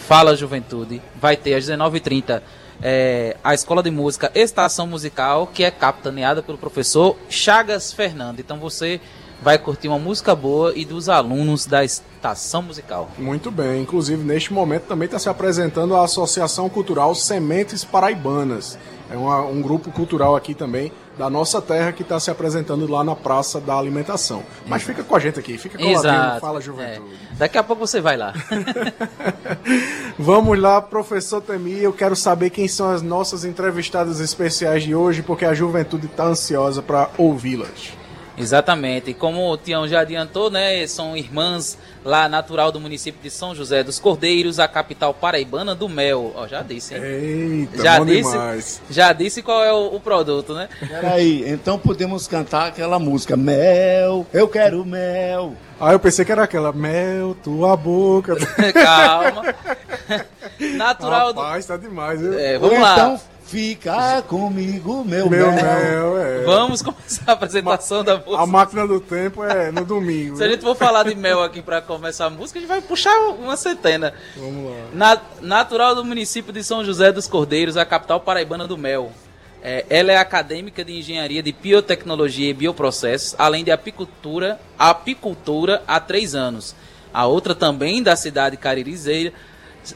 Fala Juventude. Vai ter às 19h30 é, a Escola de Música Estação Musical, que é capitaneada pelo professor Chagas Fernando. Então você vai curtir uma música boa e dos alunos da estação musical. Muito bem. Inclusive, neste momento também está se apresentando a Associação Cultural Sementes Paraibanas. É uma, um grupo cultural aqui também da nossa terra que está se apresentando lá na Praça da Alimentação. Mas fica com a gente aqui, fica com a Fala Juventude. É. Daqui a pouco você vai lá. Vamos lá, professor Temi, eu quero saber quem são as nossas entrevistadas especiais de hoje, porque a juventude está ansiosa para ouvi-las. Exatamente. E como o Tião já adiantou, né, são irmãs lá natural do município de São José dos Cordeiros, a capital paraibana do mel. Ó, já disse, hein? Eita, já disse, demais. Já disse qual é o, o, produto, né? Peraí, então podemos cantar aquela música Mel, eu quero mel. Ah, eu pensei que era aquela Mel, tua boca. Calma. natural Rapaz, do... tá demais, viu? É, vamos Ou lá. Então Fica comigo, meu, meu mel. mel é. Vamos começar a apresentação Ma da música. A máquina do tempo é no domingo. Se a gente for falar de mel aqui para começar a música, a gente vai puxar uma centena. Vamos lá. Na, natural do município de São José dos Cordeiros, a capital paraibana do mel. É, ela é acadêmica de engenharia de biotecnologia e bioprocessos, além de apicultura, apicultura há três anos. A outra também da cidade caririzeira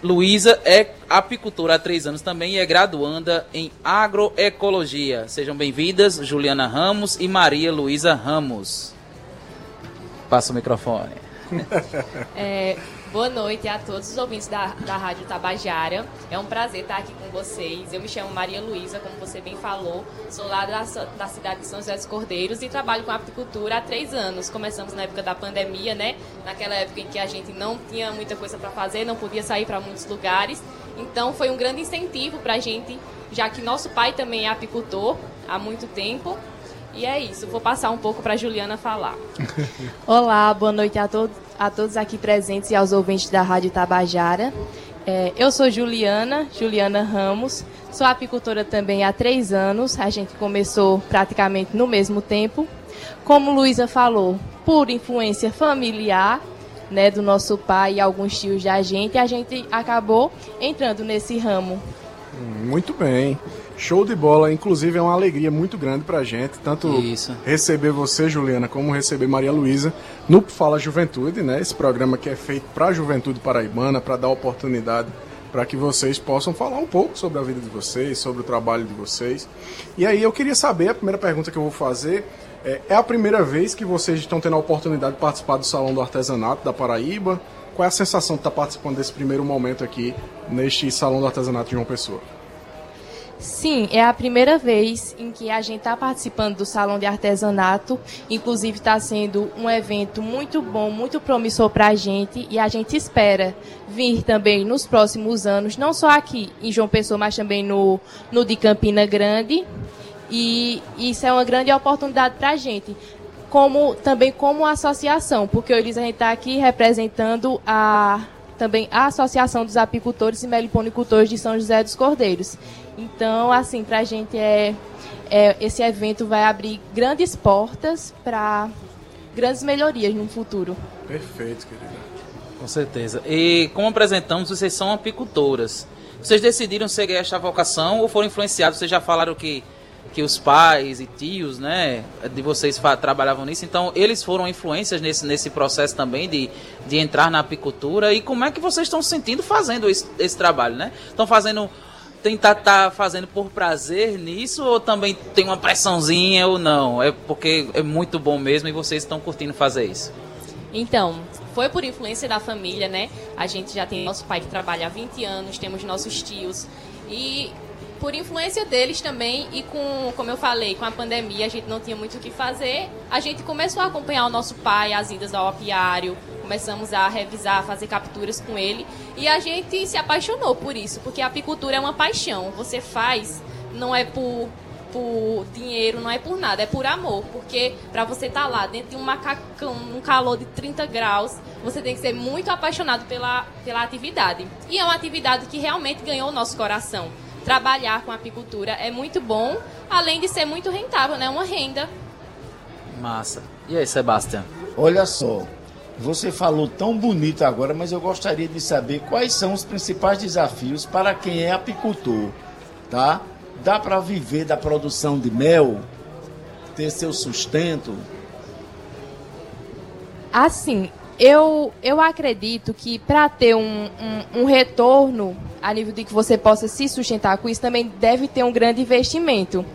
Luísa é apicultora há três anos também e é graduanda em agroecologia. Sejam bem-vindas, Juliana Ramos e Maria Luísa Ramos. Passa o microfone. é, Boa noite a todos os ouvintes da, da Rádio Tabajara. É um prazer estar aqui com vocês. Eu me chamo Maria Luísa, como você bem falou. Sou lá da, da cidade de São José dos Cordeiros e trabalho com apicultura há três anos. Começamos na época da pandemia, né? Naquela época em que a gente não tinha muita coisa para fazer, não podia sair para muitos lugares. Então foi um grande incentivo para a gente, já que nosso pai também é apicultor há muito tempo. E é isso, vou passar um pouco para Juliana falar. Olá, boa noite a todos, a todos aqui presentes e aos ouvintes da Rádio Tabajara. É, eu sou Juliana, Juliana Ramos, sou apicultora também há três anos, a gente começou praticamente no mesmo tempo. Como Luísa falou, por influência familiar, né, do nosso pai e alguns tios da gente, a gente acabou entrando nesse ramo. Muito bem. Show de bola, inclusive é uma alegria muito grande pra gente, tanto Isso. receber você, Juliana, como receber Maria Luísa no Fala Juventude, né? Esse programa que é feito pra juventude paraibana, para dar oportunidade para que vocês possam falar um pouco sobre a vida de vocês, sobre o trabalho de vocês. E aí eu queria saber, a primeira pergunta que eu vou fazer é, é a primeira vez que vocês estão tendo a oportunidade de participar do Salão do Artesanato da Paraíba? Qual é a sensação de estar participando desse primeiro momento aqui neste Salão do Artesanato de João Pessoa? Sim, é a primeira vez em que a gente está participando do Salão de Artesanato. Inclusive, está sendo um evento muito bom, muito promissor para a gente. E a gente espera vir também nos próximos anos, não só aqui em João Pessoa, mas também no, no de Campina Grande. E isso é uma grande oportunidade para a gente. Como, também como associação, porque hoje a gente está aqui representando a também a Associação dos Apicultores e Meliponicultores de São José dos Cordeiros. Então, assim, para a gente é, é, esse evento vai abrir grandes portas para grandes melhorias no futuro. Perfeito, querida. Com certeza. E como apresentamos, vocês são apicultoras. Vocês decidiram seguir esta vocação ou foram influenciados? Vocês já falaram que que os pais e tios, né, de vocês trabalhavam nisso, então eles foram influências nesse, nesse processo também de, de entrar na apicultura e como é que vocês estão sentindo fazendo esse, esse trabalho, né? Estão fazendo tentar estar tá fazendo por prazer nisso ou também tem uma pressãozinha ou não? É porque é muito bom mesmo e vocês estão curtindo fazer isso? Então, foi por influência da família, né? A gente já tem nosso pai que trabalha há 20 anos, temos nossos tios e por influência deles também e com, como eu falei, com a pandemia a gente não tinha muito o que fazer, a gente começou a acompanhar o nosso pai, as idas ao apiário, começamos a revisar, fazer capturas com ele e a gente se apaixonou por isso, porque a apicultura é uma paixão. Você faz, não é por por dinheiro, não é por nada, é por amor. Porque para você estar tá lá dentro de um macacão, num calor de 30 graus, você tem que ser muito apaixonado pela, pela atividade. E é uma atividade que realmente ganhou o nosso coração trabalhar com apicultura é muito bom, além de ser muito rentável, né? Uma renda. Massa. E aí, Sebastião? Olha só, você falou tão bonito agora, mas eu gostaria de saber quais são os principais desafios para quem é apicultor, tá? Dá para viver da produção de mel, ter seu sustento? Assim, eu, eu acredito que para ter um, um, um, retorno a nível de que você possa se sustentar com isso, também deve ter um grande investimento.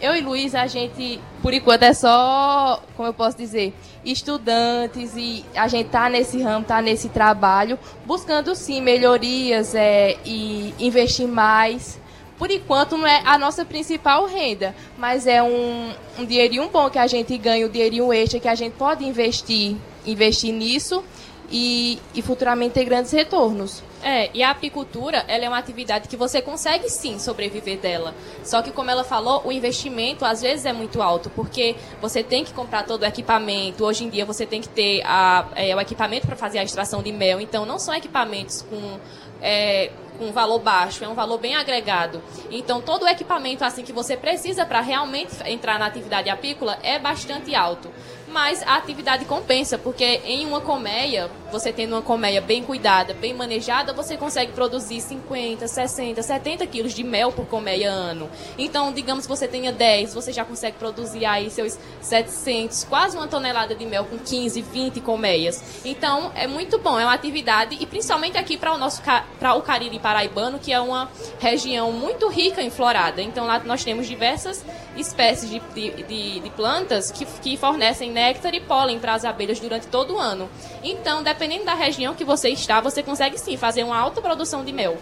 Eu e Luiz, a gente, por enquanto, é só, como eu posso dizer, estudantes e a gente está nesse ramo, está nesse trabalho, buscando sim melhorias é, e investir mais. Por enquanto não é a nossa principal renda, mas é um, um dinheirinho bom que a gente ganha, um dinheirinho extra que a gente pode investir investir nisso e, e futuramente ter grandes retornos. É, e a apicultura, ela é uma atividade que você consegue sim sobreviver dela. Só que como ela falou, o investimento às vezes é muito alto, porque você tem que comprar todo o equipamento. Hoje em dia você tem que ter a, é, o equipamento para fazer a extração de mel. Então não são equipamentos com é, com um valor baixo, é um valor bem agregado. Então, todo o equipamento assim que você precisa para realmente entrar na atividade apícola é bastante alto mas a atividade compensa, porque em uma colmeia, você tendo uma colmeia bem cuidada, bem manejada, você consegue produzir 50, 60, 70 quilos de mel por colmeia ano. Então, digamos que você tenha 10, você já consegue produzir aí seus 700, quase uma tonelada de mel com 15, 20 colmeias. Então, é muito bom, é uma atividade, e principalmente aqui para o nosso para o Cariri Paraibano, que é uma região muito rica em florada. Então, lá nós temos diversas espécies de, de, de plantas que, que fornecem néctar e pólen para as abelhas durante todo o ano. Então, dependendo da região que você está, você consegue sim fazer uma alta produção de mel.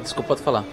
Desculpa, pode falar.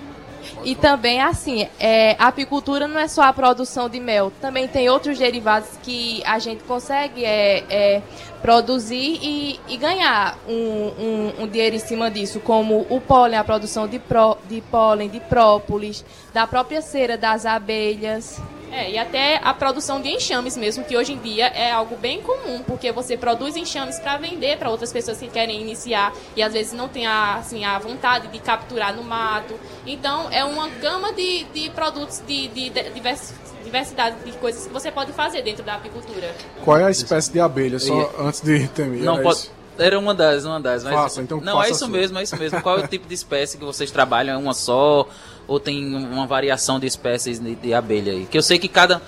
E também, assim, é, a apicultura não é só a produção de mel, também tem outros derivados que a gente consegue é, é produzir e, e ganhar um, um, um, dinheiro em cima disso, como o pólen, a produção de, pro, de pólen, de própolis, da própria cera das abelhas. É, e até a produção de enxames mesmo, que hoje em dia é algo bem comum, porque você produz enxames para vender para outras pessoas que querem iniciar e às vezes não tem a, assim, a vontade de capturar no mato. Então, é uma gama de, de produtos de, de, de diversos diversidade de coisas que você pode fazer dentro da apicultura. Qual é a espécie de abelha? Só antes de terminar. Não pode. Isso? Era uma das, uma das. Mas... Faça, então Não, é isso mesmo, é isso mesmo. Qual é o tipo de espécie que vocês trabalham? É uma só? Ou tem uma variação de espécies de, de abelha aí? Que eu sei que cada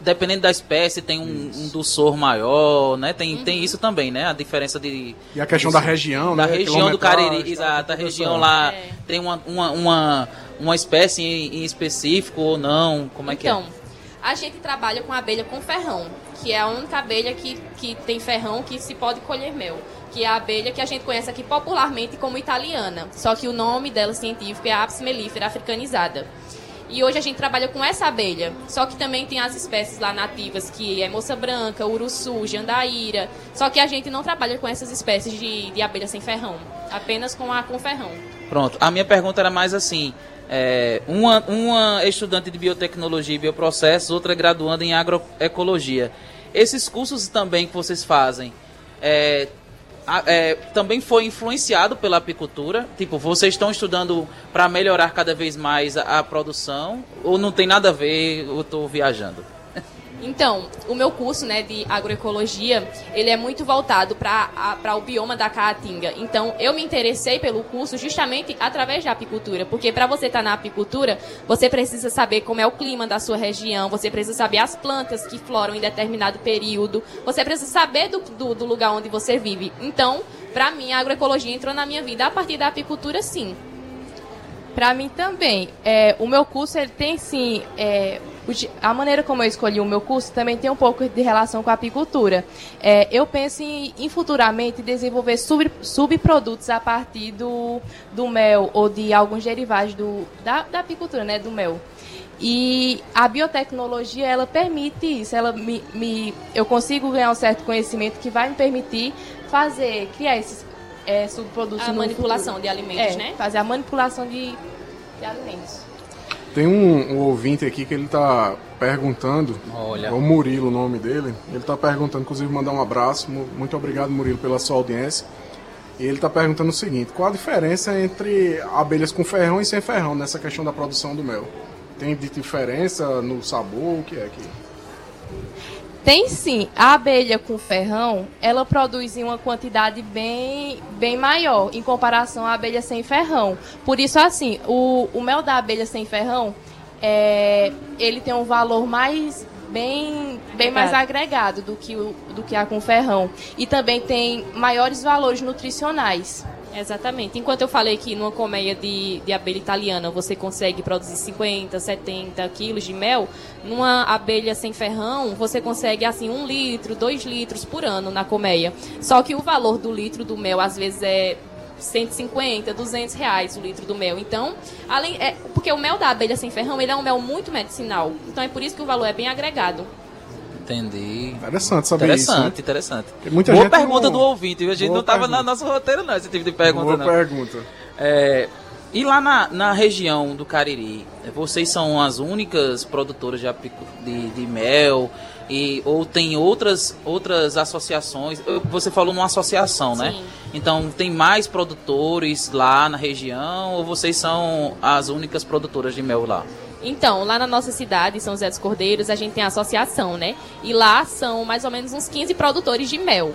dependendo da espécie, tem um, um doçor maior, né? Tem, uhum. tem isso também, né? A diferença de. E a questão da região, da né? região do Cariri, exato. A região lá é. tem uma, uma, uma, uma espécie em, em, específico ou não? Como é então, que é? Então, a gente trabalha com abelha com ferrão, que é a única abelha que, que tem ferrão que se pode colher mel que é a abelha que a gente conhece aqui popularmente como italiana, só que o nome dela científico é Apis mellifera africanizada. E hoje a gente trabalha com essa abelha. Só que também tem as espécies lá nativas, que é moça branca, uruçu, jandaíra. Só que a gente não trabalha com essas espécies de, de abelha sem ferrão. Apenas com a com ferrão. Pronto. A minha pergunta era mais assim. É, uma, uma estudante de biotecnologia e bioprocessos, outra graduanda em agroecologia. Esses cursos também que vocês fazem, é, é, também foi influenciado pela apicultura? Tipo, vocês estão estudando para melhorar cada vez mais a, a, produção? Ou não tem nada a ver, eu estou viajando? Então, o meu curso né, de agroecologia, ele é muito voltado para o bioma da Caatinga. Então, eu me interessei pelo curso justamente através da apicultura, porque para você estar tá na apicultura, você precisa saber como é o clima da sua região, você precisa saber as plantas que floram em determinado período, você precisa saber do, do, do lugar onde você vive. Então, para mim, a agroecologia entrou na minha vida a partir da apicultura, sim. Para mim também. É, o meu curso ele tem sim é, a maneira como eu escolhi o meu curso também tem um pouco de relação com a apicultura. É, eu penso em, em, futuramente desenvolver sub, subprodutos a partir do, do mel ou de alguns derivados do, da, da apicultura, né, do mel. E a biotecnologia, ela permite isso. Ela me, me, eu consigo ganhar um certo conhecimento que vai me permitir fazer, criar esses é, subprodutos. A manipulação futuro. de alimentos, é, né? Fazer a manipulação de, de alimentos. Tem um, um, ouvinte aqui que ele está perguntando, Olha. é o Murilo o nome dele, ele está perguntando, inclusive mandar um abraço, muito obrigado Murilo pela sua audiência. E ele está perguntando o seguinte, qual a diferença entre abelhas com ferrão e sem ferrão nessa questão da produção do mel? Tem diferença no sabor, o que é que... Tem sim. A abelha com ferrão, ela produz em uma quantidade bem, bem maior em comparação à abelha sem ferrão. Por isso, assim, o, o mel da abelha sem ferrão, é, ele tem um valor mais bem, bem mais agregado do que, o, do que a com ferrão. E também tem maiores valores nutricionais. Exatamente. Enquanto eu falei que numa colmeia de, de abelha italiana você consegue produzir 50, 70 quilos de mel, numa abelha sem ferrão você consegue assim um litro, dois litros por ano na colmeia. Só que o valor do litro do mel às vezes é 150, 200 reais o litro do mel. Então, além, é, porque o mel da abelha sem ferrão ele é um mel muito medicinal. Então é por isso que o valor é bem agregado. Entendi. Interessante saber interessante, isso. Interessante, Muita Boa gente pergunta não... do ouvinte. A gente Boa não estava pergunta. no nosso roteiro, não, esse tipo de pergunta, Boa não. pergunta. É, e lá na, na região do Cariri, vocês são as únicas produtoras de, de, de mel? E, ou tem outras, outras associações? Você falou numa associação, né? Sim. Então, tem mais produtores lá na região? Ou vocês são as únicas produtoras de mel lá? Então, lá na nossa cidade, São José dos Cordeiros, a gente tem a associação, né? E lá são mais ou menos uns 15 produtores de mel.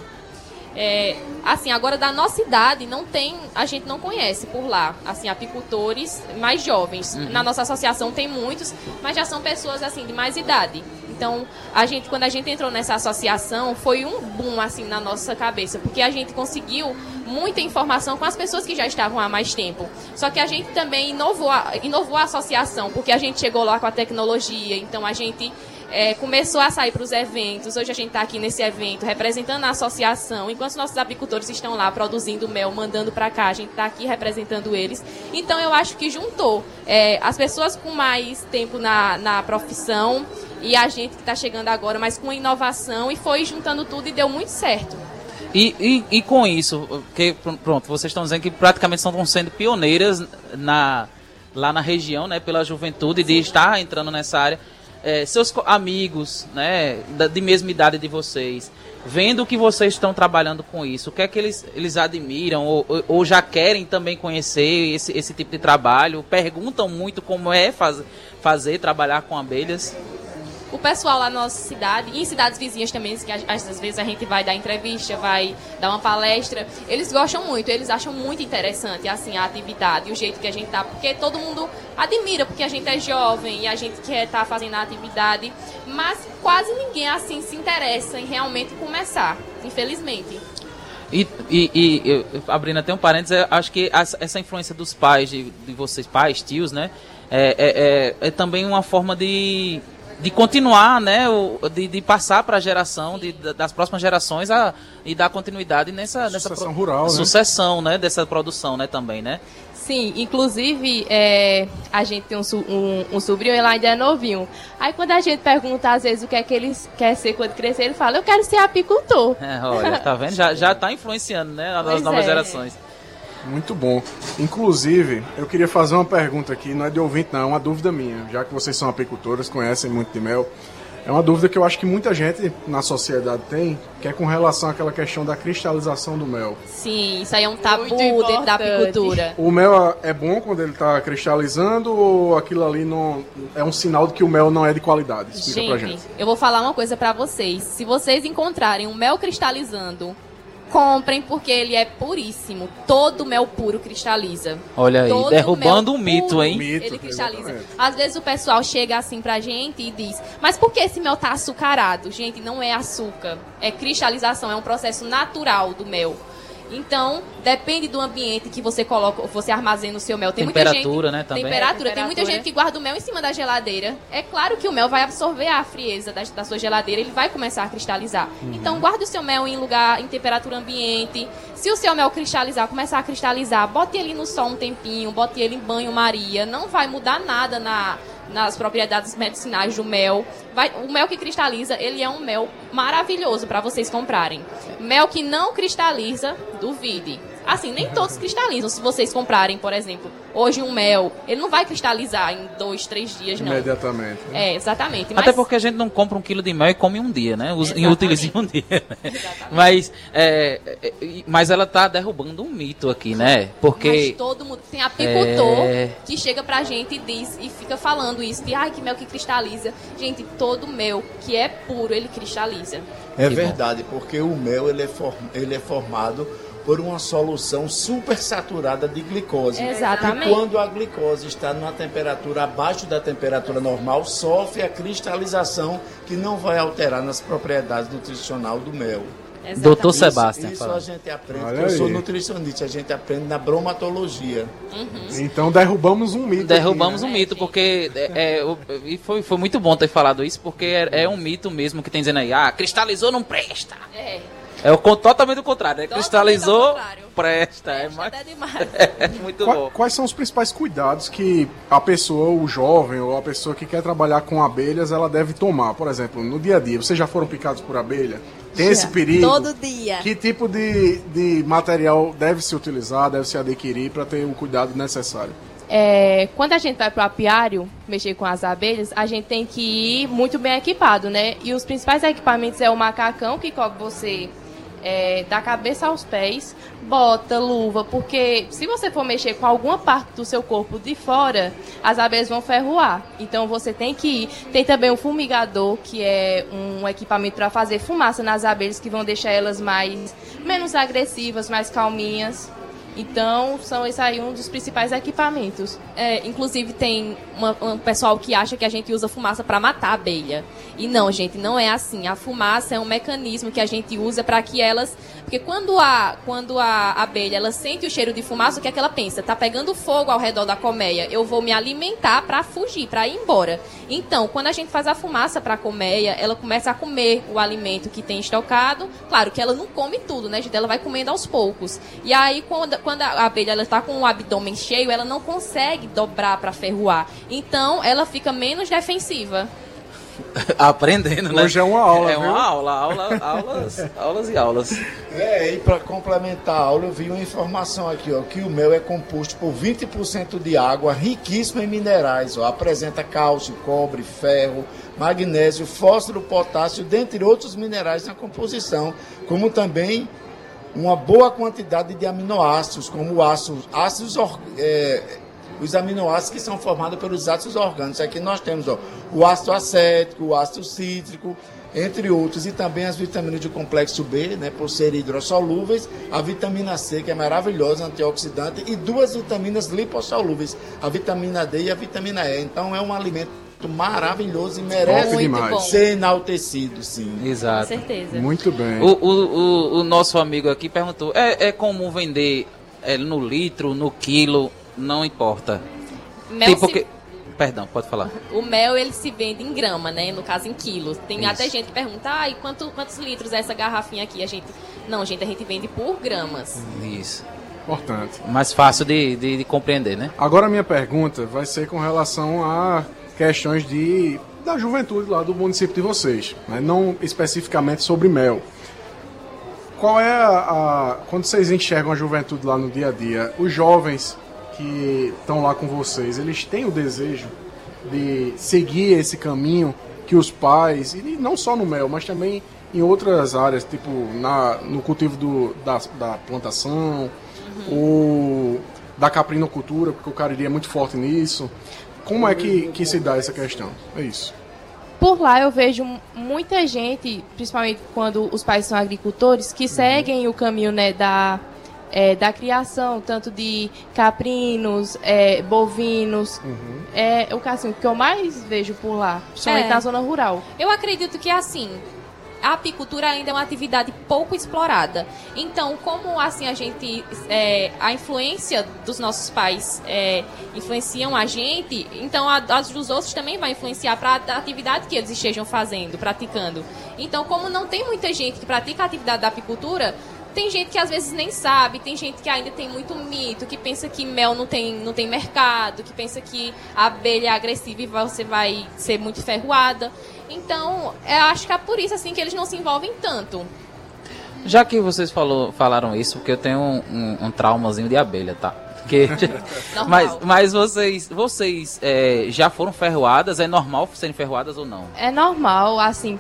É, assim, agora da nossa idade não tem, a gente não conhece por lá, assim, apicultores mais jovens. Na nossa associação tem muitos, mas já são pessoas assim de mais idade. Então, a gente quando a gente entrou nessa associação, foi um boom assim na nossa cabeça, porque a gente conseguiu muita informação com as pessoas que já estavam há mais tempo. Só que a gente também inovou a, inovou a associação, porque a gente chegou lá com a tecnologia, então a gente é, começou a sair para os eventos. Hoje a gente está aqui nesse evento representando a associação. Enquanto os nossos apicultores estão lá produzindo mel, mandando para cá, a gente está aqui representando eles. Então eu acho que juntou é, as pessoas com mais tempo na, na profissão e a gente que está chegando agora, mas com inovação e foi juntando tudo e deu muito certo. E, e, e com isso, que, pronto, vocês estão dizendo que praticamente estão sendo pioneiras na, lá na região, né, pela juventude, de estar entrando nessa área. É, seus amigos, né, da, de mesma idade de vocês, vendo que vocês estão trabalhando com isso, o que é que eles, eles admiram ou, ou- ou já querem também conhecer esse, esse tipo de trabalho? Perguntam muito como é faz, fazer, trabalhar com abelhas? O pessoal lá na nossa cidade, e em cidades vizinhas também, que às vezes a gente vai dar entrevista, vai dar uma palestra, eles gostam muito, eles acham muito interessante assim a atividade, o jeito que a gente tá, porque todo mundo admira, porque a gente é jovem e a gente quer estar fazendo a atividade, mas quase ninguém assim se interessa em realmente começar, infelizmente. E, e, e abrindo até um parênteses, eu acho que essa influência dos pais, de, de vocês, pais, tios, né? É, é, é, é também uma forma de, de continuar, né? o- de, de passar para a geração, de, da- das próximas gerações, a, e dar continuidade nessa, nessa Sucessão rural, né? sucessão, né? Dessa produção, né? Também, né? Sim, inclusive é, a gente tem um, um, um, sobrinho, ele ainda é novinho. Aí quando a gente pergunta às vezes o que é que ele quer ser quando crescer, ele fala, eu quero ser apicultor. É, olha, tá vendo? Já, já tá influenciando, né, as pois novas é. gerações. Muito bom. Inclusive, eu queria fazer uma pergunta aqui, não é de ouvinte não, é uma dúvida minha, já que vocês são apicultores, conhecem muito de mel. É uma dúvida que eu acho que muita gente na sociedade tem, que é com relação àquela questão da cristalização do mel. Sim, isso aí é um tabu dentro da apicultura. O mel é bom quando ele está cristalizando ou aquilo ali não é um sinal de que o mel não é de qualidade? Explica gente, pra gente. Eu vou falar uma coisa para vocês. Se vocês encontrarem um mel cristalizando comprem porque ele é puríssimo. Todo mel puro cristaliza. Olha aí, Todo derrubando um mito, hein? Mito, ele cristaliza. Exatamente. Às vezes o pessoal chega assim pra gente e diz: Mas por que esse mel tá açucarado? Gente, não é açúcar. É cristalização, é um processo natural do mel. Então, depende do ambiente que você coloca, você armazena o seu mel. Tem temperatura, gente, né? Também. Temperatura. temperatura. Tem muita gente que guarda o mel em cima da geladeira. É claro que o mel vai absorver a frieza da, da sua geladeira, ele vai começar a cristalizar. Uhum. Então, guarde o seu mel em lugar, em temperatura ambiente. Se o seu mel cristalizar, começar a cristalizar, bote ele no sol um tempinho, bote ele em banho-maria. Não vai mudar nada na nas propriedades medicinais do mel. Vai, o mel que cristaliza, ele é um mel maravilhoso para vocês comprarem. Mel que não cristaliza, duvide. Assim, nem todos cristalizam. Se vocês comprarem, por exemplo, hoje um mel, ele não vai cristalizar em dois, três dias, não. Imediatamente. Né? É, exatamente. Mas... Até porque a gente não compra um quilo de mel e come um dia, né? E utiliza em um dia. Né? Mas, é, é, mas ela tá derrubando um mito aqui, né? Porque. Mas todo mundo. Tem apicultor é... que chega pra gente e diz e fica falando isso de ai, que mel que cristaliza. Gente, todo mel que é puro, ele cristaliza. É que verdade, bom. porque o mel ele é, form... ele é formado por uma solução supersaturada de glicose. Exatamente. E quando a glicose está numa temperatura abaixo da temperatura normal, sofre a cristalização que não vai alterar nas propriedades nutricionais do mel. Exatamente. Doutor Sebastião. Isso, isso a gente aprende, Olha eu aí. sou nutricionista, a gente aprende na bromatologia. Uhum. Então derrubamos um mito. Derrubamos aqui, né? um mito, porque é, é, e foi, foi muito bom ter falado isso, porque é, é um mito mesmo que tem dizendo aí, ah, cristalizou não presta. É. É o totalmente o contrário, né? Cristalizou, presta. É, mais... é muito Qua, bom. Quais são os principais cuidados que a pessoa, o jovem ou a pessoa que quer trabalhar com abelhas, ela deve tomar? Por exemplo, no dia a dia, vocês já foram picados por abelha? Tem já. esse perigo? Todo dia. Que tipo de, de material deve se utilizar, deve se adquirir para ter o cuidado necessário? É, quando a gente vai para o apiário mexer com as abelhas, a gente tem que ir muito bem equipado, né? E os principais equipamentos é o macacão que cobre você é, da cabeça aos pés, bota, luva, porque se você for mexer com alguma parte do seu corpo de fora, as abelhas vão ferroar. Então você tem que ir. Tem também um fumigador, que é um equipamento para fazer fumaça nas abelhas, que vão deixar elas mais menos agressivas, mais calminhas. Então, são esses aí um dos principais equipamentos. É, inclusive, tem uma, um pessoal que acha que a gente usa fumaça para matar a abelha. E não, gente, não é assim. A fumaça é um mecanismo que a gente usa para que elas. Porque quando a, quando a abelha ela sente o cheiro de fumaça, o que é que ela pensa? Tá pegando fogo ao redor da colmeia. Eu vou me alimentar para fugir, para ir embora. Então, quando a gente faz a fumaça para a colmeia, ela começa a comer o alimento que tem estocado. Claro que ela não come tudo, né, gente? Ela vai comendo aos poucos. E aí, quando, quando a abelha ela está com o abdômen cheio, ela não consegue dobrar para ferroar. Então, ela fica menos defensiva. Aprendendo, né? Hoje é uma aula. É viu? uma aula, aula, aulas, aulas e aulas. É, e para complementar a aula, eu vi uma informação aqui, ó, que o mel é composto por 20% de água, riquíssimo em minerais, ó, apresenta cálcio, cobre, ferro, magnésio, fósforo, potássio, dentre outros minerais na composição, como também uma boa quantidade de aminoácidos, como ácidos, ácidos é, os aminoácidos que são formados pelos ácidos orgânicos. Aqui nós temos ó, o ácido acético, o ácido cítrico, entre outros, e também as vitaminas de complexo B, né, por serem hidrossolúveis, a vitamina C, que é maravilhosa, antioxidante, e duas vitaminas lipossolúveis, a vitamina D e a vitamina E. Então é um alimento maravilhoso e merece ser enaltecido, sim. Exato. Com certeza. Muito bem. O, o, o, o nosso amigo aqui perguntou: é, é comum vender é, no litro, no quilo, não importa? Mel tipo se... que... Perdão, pode falar. O mel, ele se vende em grama, né? No caso, em quilos. Tem Isso. até gente que pergunta, ah, e quanto, quantos litros é essa garrafinha aqui? A gente... Não, gente, a gente vende por gramas. Isso. Importante. Mais fácil de, de, de compreender, né? Agora a minha pergunta vai ser com relação a questões de da juventude lá do município de vocês, né? não especificamente sobre mel. Qual é a, a, quando vocês enxergam a juventude lá no dia a dia, os jovens que estão lá com vocês, eles têm o desejo de seguir esse caminho que os pais, e não só no mel, mas também em outras áreas, tipo na, no cultivo do, da, da plantação, uhum. ou da caprinocultura, porque o Cariri é muito forte nisso. Como é que, que se dá essa questão? É isso. Por lá eu vejo muita gente, principalmente quando os pais são agricultores, que uhum. seguem o caminho né, da, é, da criação, tanto de caprinos, é, bovinos. Uhum. É o que, assim, que eu mais vejo por lá, principalmente é. na zona rural. Eu acredito que assim, a apicultura ainda é uma atividade pouco explorada. Então, como assim a gente, é, a influência dos nossos pais é, influenciam a gente, então a, as dos outros também vai influenciar para a atividade que eles estejam fazendo, praticando. Então, como não tem muita gente que pratica a atividade da apicultura, tem gente que às vezes nem sabe, tem gente que ainda tem muito mito, que pensa que mel não tem, não tem mercado, que pensa que a abelha é agressiva e você vai ser muito ferroada. Então, eu acho que é por isso assim que eles não se envolvem tanto. Já que vocês falou, falaram isso, porque eu tenho um, um, um traumazinho de abelha, tá? Porque, mas, mas vocês, vocês é, já foram ferroadas? É normal serem ferroadas ou não? É normal, assim,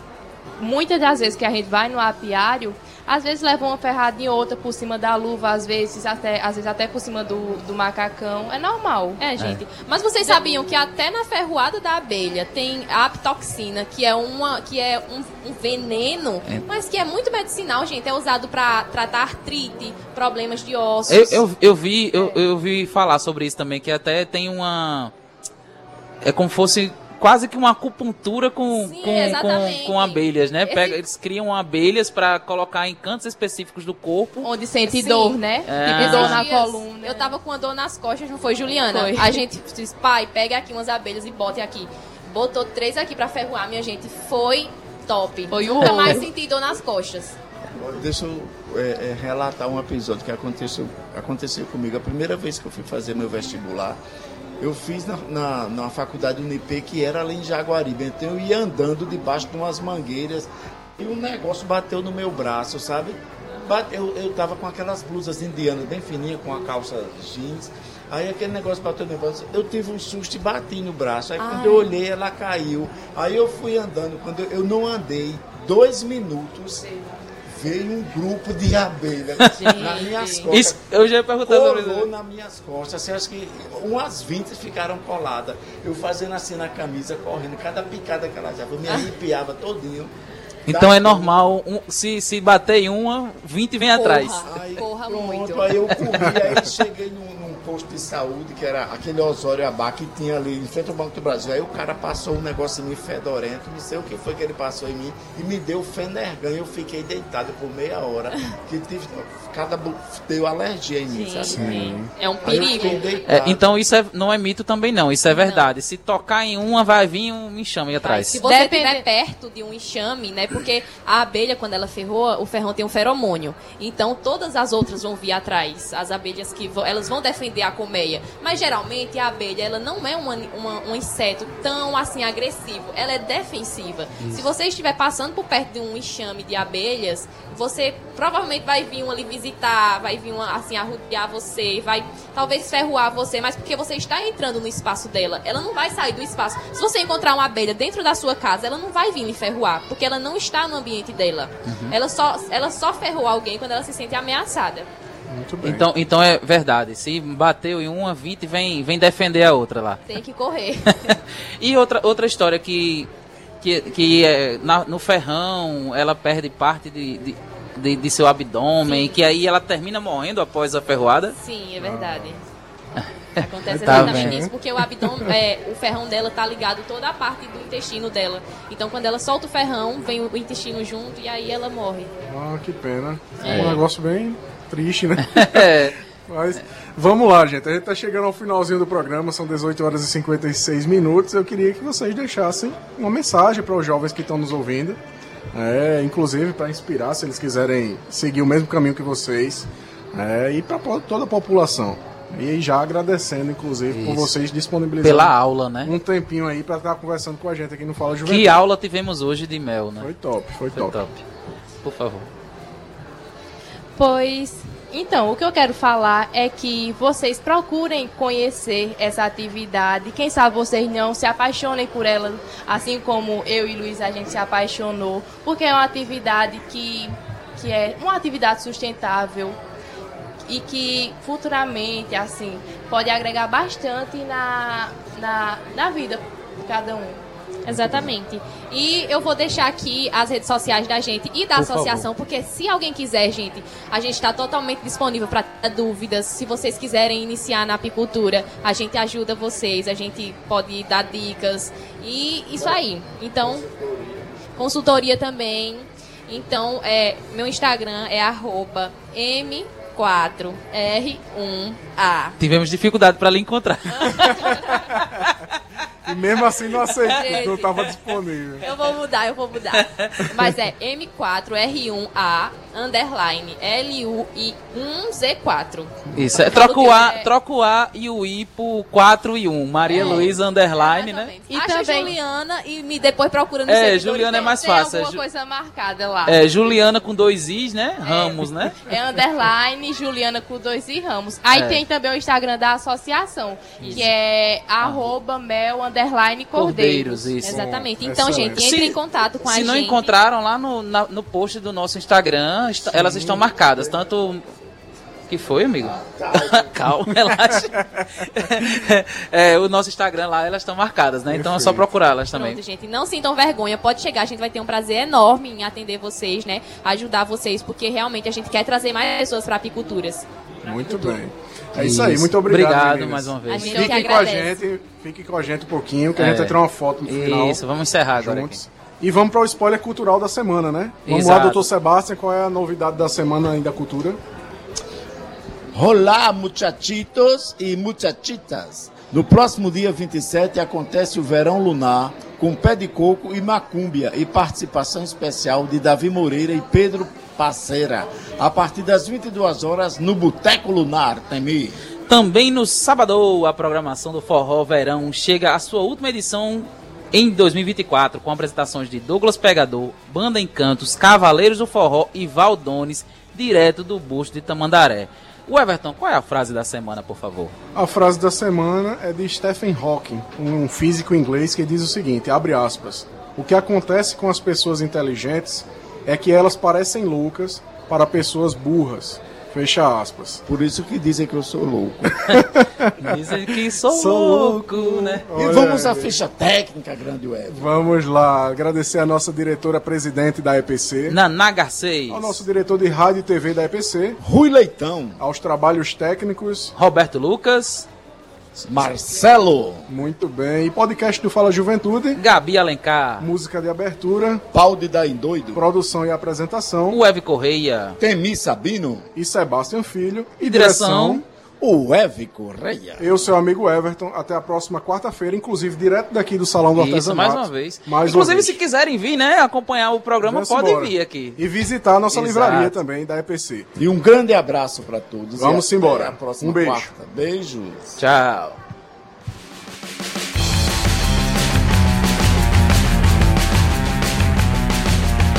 muitas das vezes que a gente vai no apiário, às vezes leva uma ferradinha outra por cima da luva, às vezes até, às vezes até por cima do, do macacão. É normal. É, gente. É. Mas vocês sabiam que até na ferroada da abelha tem a aptoxina, que é, uma, que é um, um veneno, é. mas que é muito medicinal, gente. É usado para tratar artrite, problemas de ossos. Eu, eu, eu vi, eu, eu vi falar sobre isso também, que até tem uma. É como fosse quase que uma acupuntura com, Sim, com, com, com, abelhas, né? Pega, eles criam abelhas para colocar em cantos específicos do corpo. Onde sente Sim. dor, né? É. dor na coluna. Eu tava com a dor nas costas, não foi, Juliana? Foi. A gente disse, pai, pega aqui umas abelhas e bote aqui. Botou três aqui para ferroar, minha gente. Foi top. Foi Nunca mais senti dor nas costas. Deixa eu é, é, relatar um episódio que aconteceu, aconteceu comigo. A primeira vez que eu fui fazer meu vestibular, eu fiz na, na, na faculdade Unip, que era ali em Jaguaribe. Então eu ia andando debaixo de umas mangueiras e um negócio bateu no meu braço, sabe? Eu, eu tava com aquelas blusas indianas bem fininhas, com a calça jeans. Aí aquele negócio bateu no meu braço. Eu tive um susto e bati no braço. Aí Ai. quando eu olhei, ela caiu. Aí eu fui andando. Quando eu, eu não andei dois minutos, veio um grupo de abelhas nas minhas costas. Isso, eu já ia perguntar sobre isso. nas minhas costas. Assim, acho que umas 20 ficaram coladas. Eu fazendo assim na camisa, correndo. Cada picada que ela dava, eu me arrepiava todinho. Então é normal, um, se, se bater em uma, 20 vem Porra, atrás. Aí, Porra pronto, muito. Aí eu corri, aí cheguei num, num, posto de saúde, que era aquele Osório Abá que tinha ali em frente ao Banco do Brasil. Aí o cara passou um negócio em mim fedorento, não sei o que foi que ele passou em mim, e me deu fenergan. Eu fiquei deitado por meia hora, que tive, cada deu alergia em mim, sim, sabe? Sim. É um perigo. É, então isso é, não é mito também não, isso é verdade. Não. Se tocar em uma, vai vir um enxame atrás. Se você estiver perto de um enxame, né? Porque a abelha, quando ela ferroa, o ferrão tem um feromônio. Então todas as outras vão vir atrás. As abelhas que vão, elas vão defender a colmeia. Mas geralmente a abelha, ela não é uma, uma, um inseto tão assim agressivo. Ela é defensiva. Isso. Se você estiver passando por perto de um enxame de abelhas, você provavelmente vai vir uma ali visitar, vai vir uma assim arrodear você, vai talvez ferroar você, mas porque você está entrando no espaço dela. Ela não vai sair do espaço. Se você encontrar uma abelha dentro da sua casa, ela não vai vir lhe ferroar, porque ela não está no ambiente dela. Uhum. Ela só ela só ferrou alguém quando ela se sente ameaçada. Muito bem. Então, então é verdade. Se bateu em uma, 20 vem, vem defender a outra lá. Tem que correr. e outra, outra história que que, que é, na, no ferrão ela perde parte de, de, de, de seu abdômen, Sim. que aí ela termina morrendo após a ferroada. Sim, é verdade. Acontece tá exatamente bem. isso, porque o abdômen, é, o ferrão dela tá ligado toda a parte do intestino dela. Então quando ela solta o ferrão, vem o intestino junto e aí ela morre. Ah, que pena. É um negócio bem triste, né? é. Mas vamos lá, gente. A gente está chegando ao finalzinho do programa, são 18 horas e 56 minutos. Eu queria que vocês deixassem uma mensagem para os jovens que estão nos ouvindo. É, inclusive para inspirar, se eles quiserem seguir o mesmo caminho que vocês. é, e para toda a população. E já agradecendo, inclusive, por Isso. vocês disponibilizando Pela aula, né? um tempinho aí para estar conversando com a gente aqui no Fala Juventude. Que aula tivemos hoje de mel, né? Foi top, foi, Foi top. top. Por favor. Pois, então, o que eu quero falar é que vocês procurem conhecer essa atividade. Quem sabe vocês não se apaixonem por ela, assim como eu e Luiz a gente se apaixonou, porque é uma atividade que, que é uma atividade sustentável e que futuramente, assim, pode agregar bastante na, na, na vida de cada um. Exatamente. E eu vou deixar aqui as redes sociais da gente e da Por associação, porque se alguém quiser, gente, a gente está totalmente disponível para dúvidas. Se vocês quiserem iniciar na apicultura, a gente ajuda vocês, a gente pode dar dicas. E isso aí. Então, consultoria também. Então, é, meu Instagram é arroba M4R1A. Tivemos dificuldade para lhe encontrar. E mesmo assim não aceitou, Gente. não estava disponível. Eu vou mudar, eu vou mudar. Mas é M4R1A underline L-U-I-1Z4. Isso, é, Pra troca o, a, quiser- troca o A e o I por 4 e 1. Maria É. Luísa Underline, né? E Acha também- Juliana e me depois procura no É, Juliana é dela. mais Tem fácil. é alguma Ju- coisa marcada lá. É, Juliana com dois Is, né? Ramos, né? É underline Juliana com dois i Ramos. Aí É. tem também o Instagram da associação, que é arroba mel underline cordeiros. Cordeiros, isso. Exatamente. Bom, Então, excelente. gente, entre Se- em contato com a Se gente. não encontraram lá no, na- no post do nosso Instagram, est- elas estão marcadas. Tanto. que foi, amigo? Calma, relaxa. é, o nosso Instagram lá, elas estão marcadas, né? Então é só Perfeito. procurá-las também. Pronto, gente, não sintam vergonha, pode chegar, a gente vai ter um prazer enorme em atender vocês, né? Ajudar vocês, porque realmente a gente quer trazer mais pessoas para apiculturas. Muito bem. É isso aí, muito obrigado. Obrigado meninas. mais uma A vez. que Fiquem com a gente, fiquem com a gente um pouquinho, que a É. gente vai tirar uma foto no final. Isso, vamos encerrar agora juntos. E vamos para o spoiler cultural da semana, né? Vamos Exato. lá, doutor Sebastião, qual é a novidade da semana aí da cultura? Olá, muchachitos e muchachitas. No próximo dia 27 acontece o Verão Lunar com pé de coco e macúmbia e participação especial de Davi Moreira e Pedro Parceira. A partir das 22 horas no Boteco Lunar, Temi. Também no sábado, a programação do Forró Verão chega à sua última edição em 2024, com apresentações de Douglas Pegador, Banda Encantos, Cavaleiros do Forró e Valdones, direto do busto de Tamandaré. O Everton, qual é a frase da semana, por favor? A frase da semana é de Stephen Hawking, um físico inglês que diz o seguinte, abre aspas, o que acontece com as pessoas inteligentes é que elas parecem loucas para pessoas burras. Fecha aspas. Por isso que dizem que eu sou louco. Dizem que sou, Sou louco, louco. né? E vamos à ficha técnica, grande web. Vamos lá, agradecer a nossa diretora-presidente da EPC, Naná Garcês, ao nosso diretor de rádio e TV da EPC, Rui Leitão, aos trabalhos técnicos, Roberto Lucas, Marcelo, muito bem, e podcast do Fala Juventude, Gabi Alencar, música de abertura, Pau de Daim Doido, produção e apresentação, o Eve Correia, Temi Sabino, e Sebastião Filho, e direção o Eve Correia. Eu, seu amigo Everton, até a próxima quarta-feira, inclusive direto daqui do Salão do Isso, Artesanato. mais uma vez. Mais Inclusive, uma se vez. quiserem vir, né, acompanhar o programa, podem embora. vir aqui. E visitar a nossa Exato. livraria também, da EPC. E um grande abraço para todos. Vamos e até embora. A próxima Um beijo. quarta. Beijos. Tchau.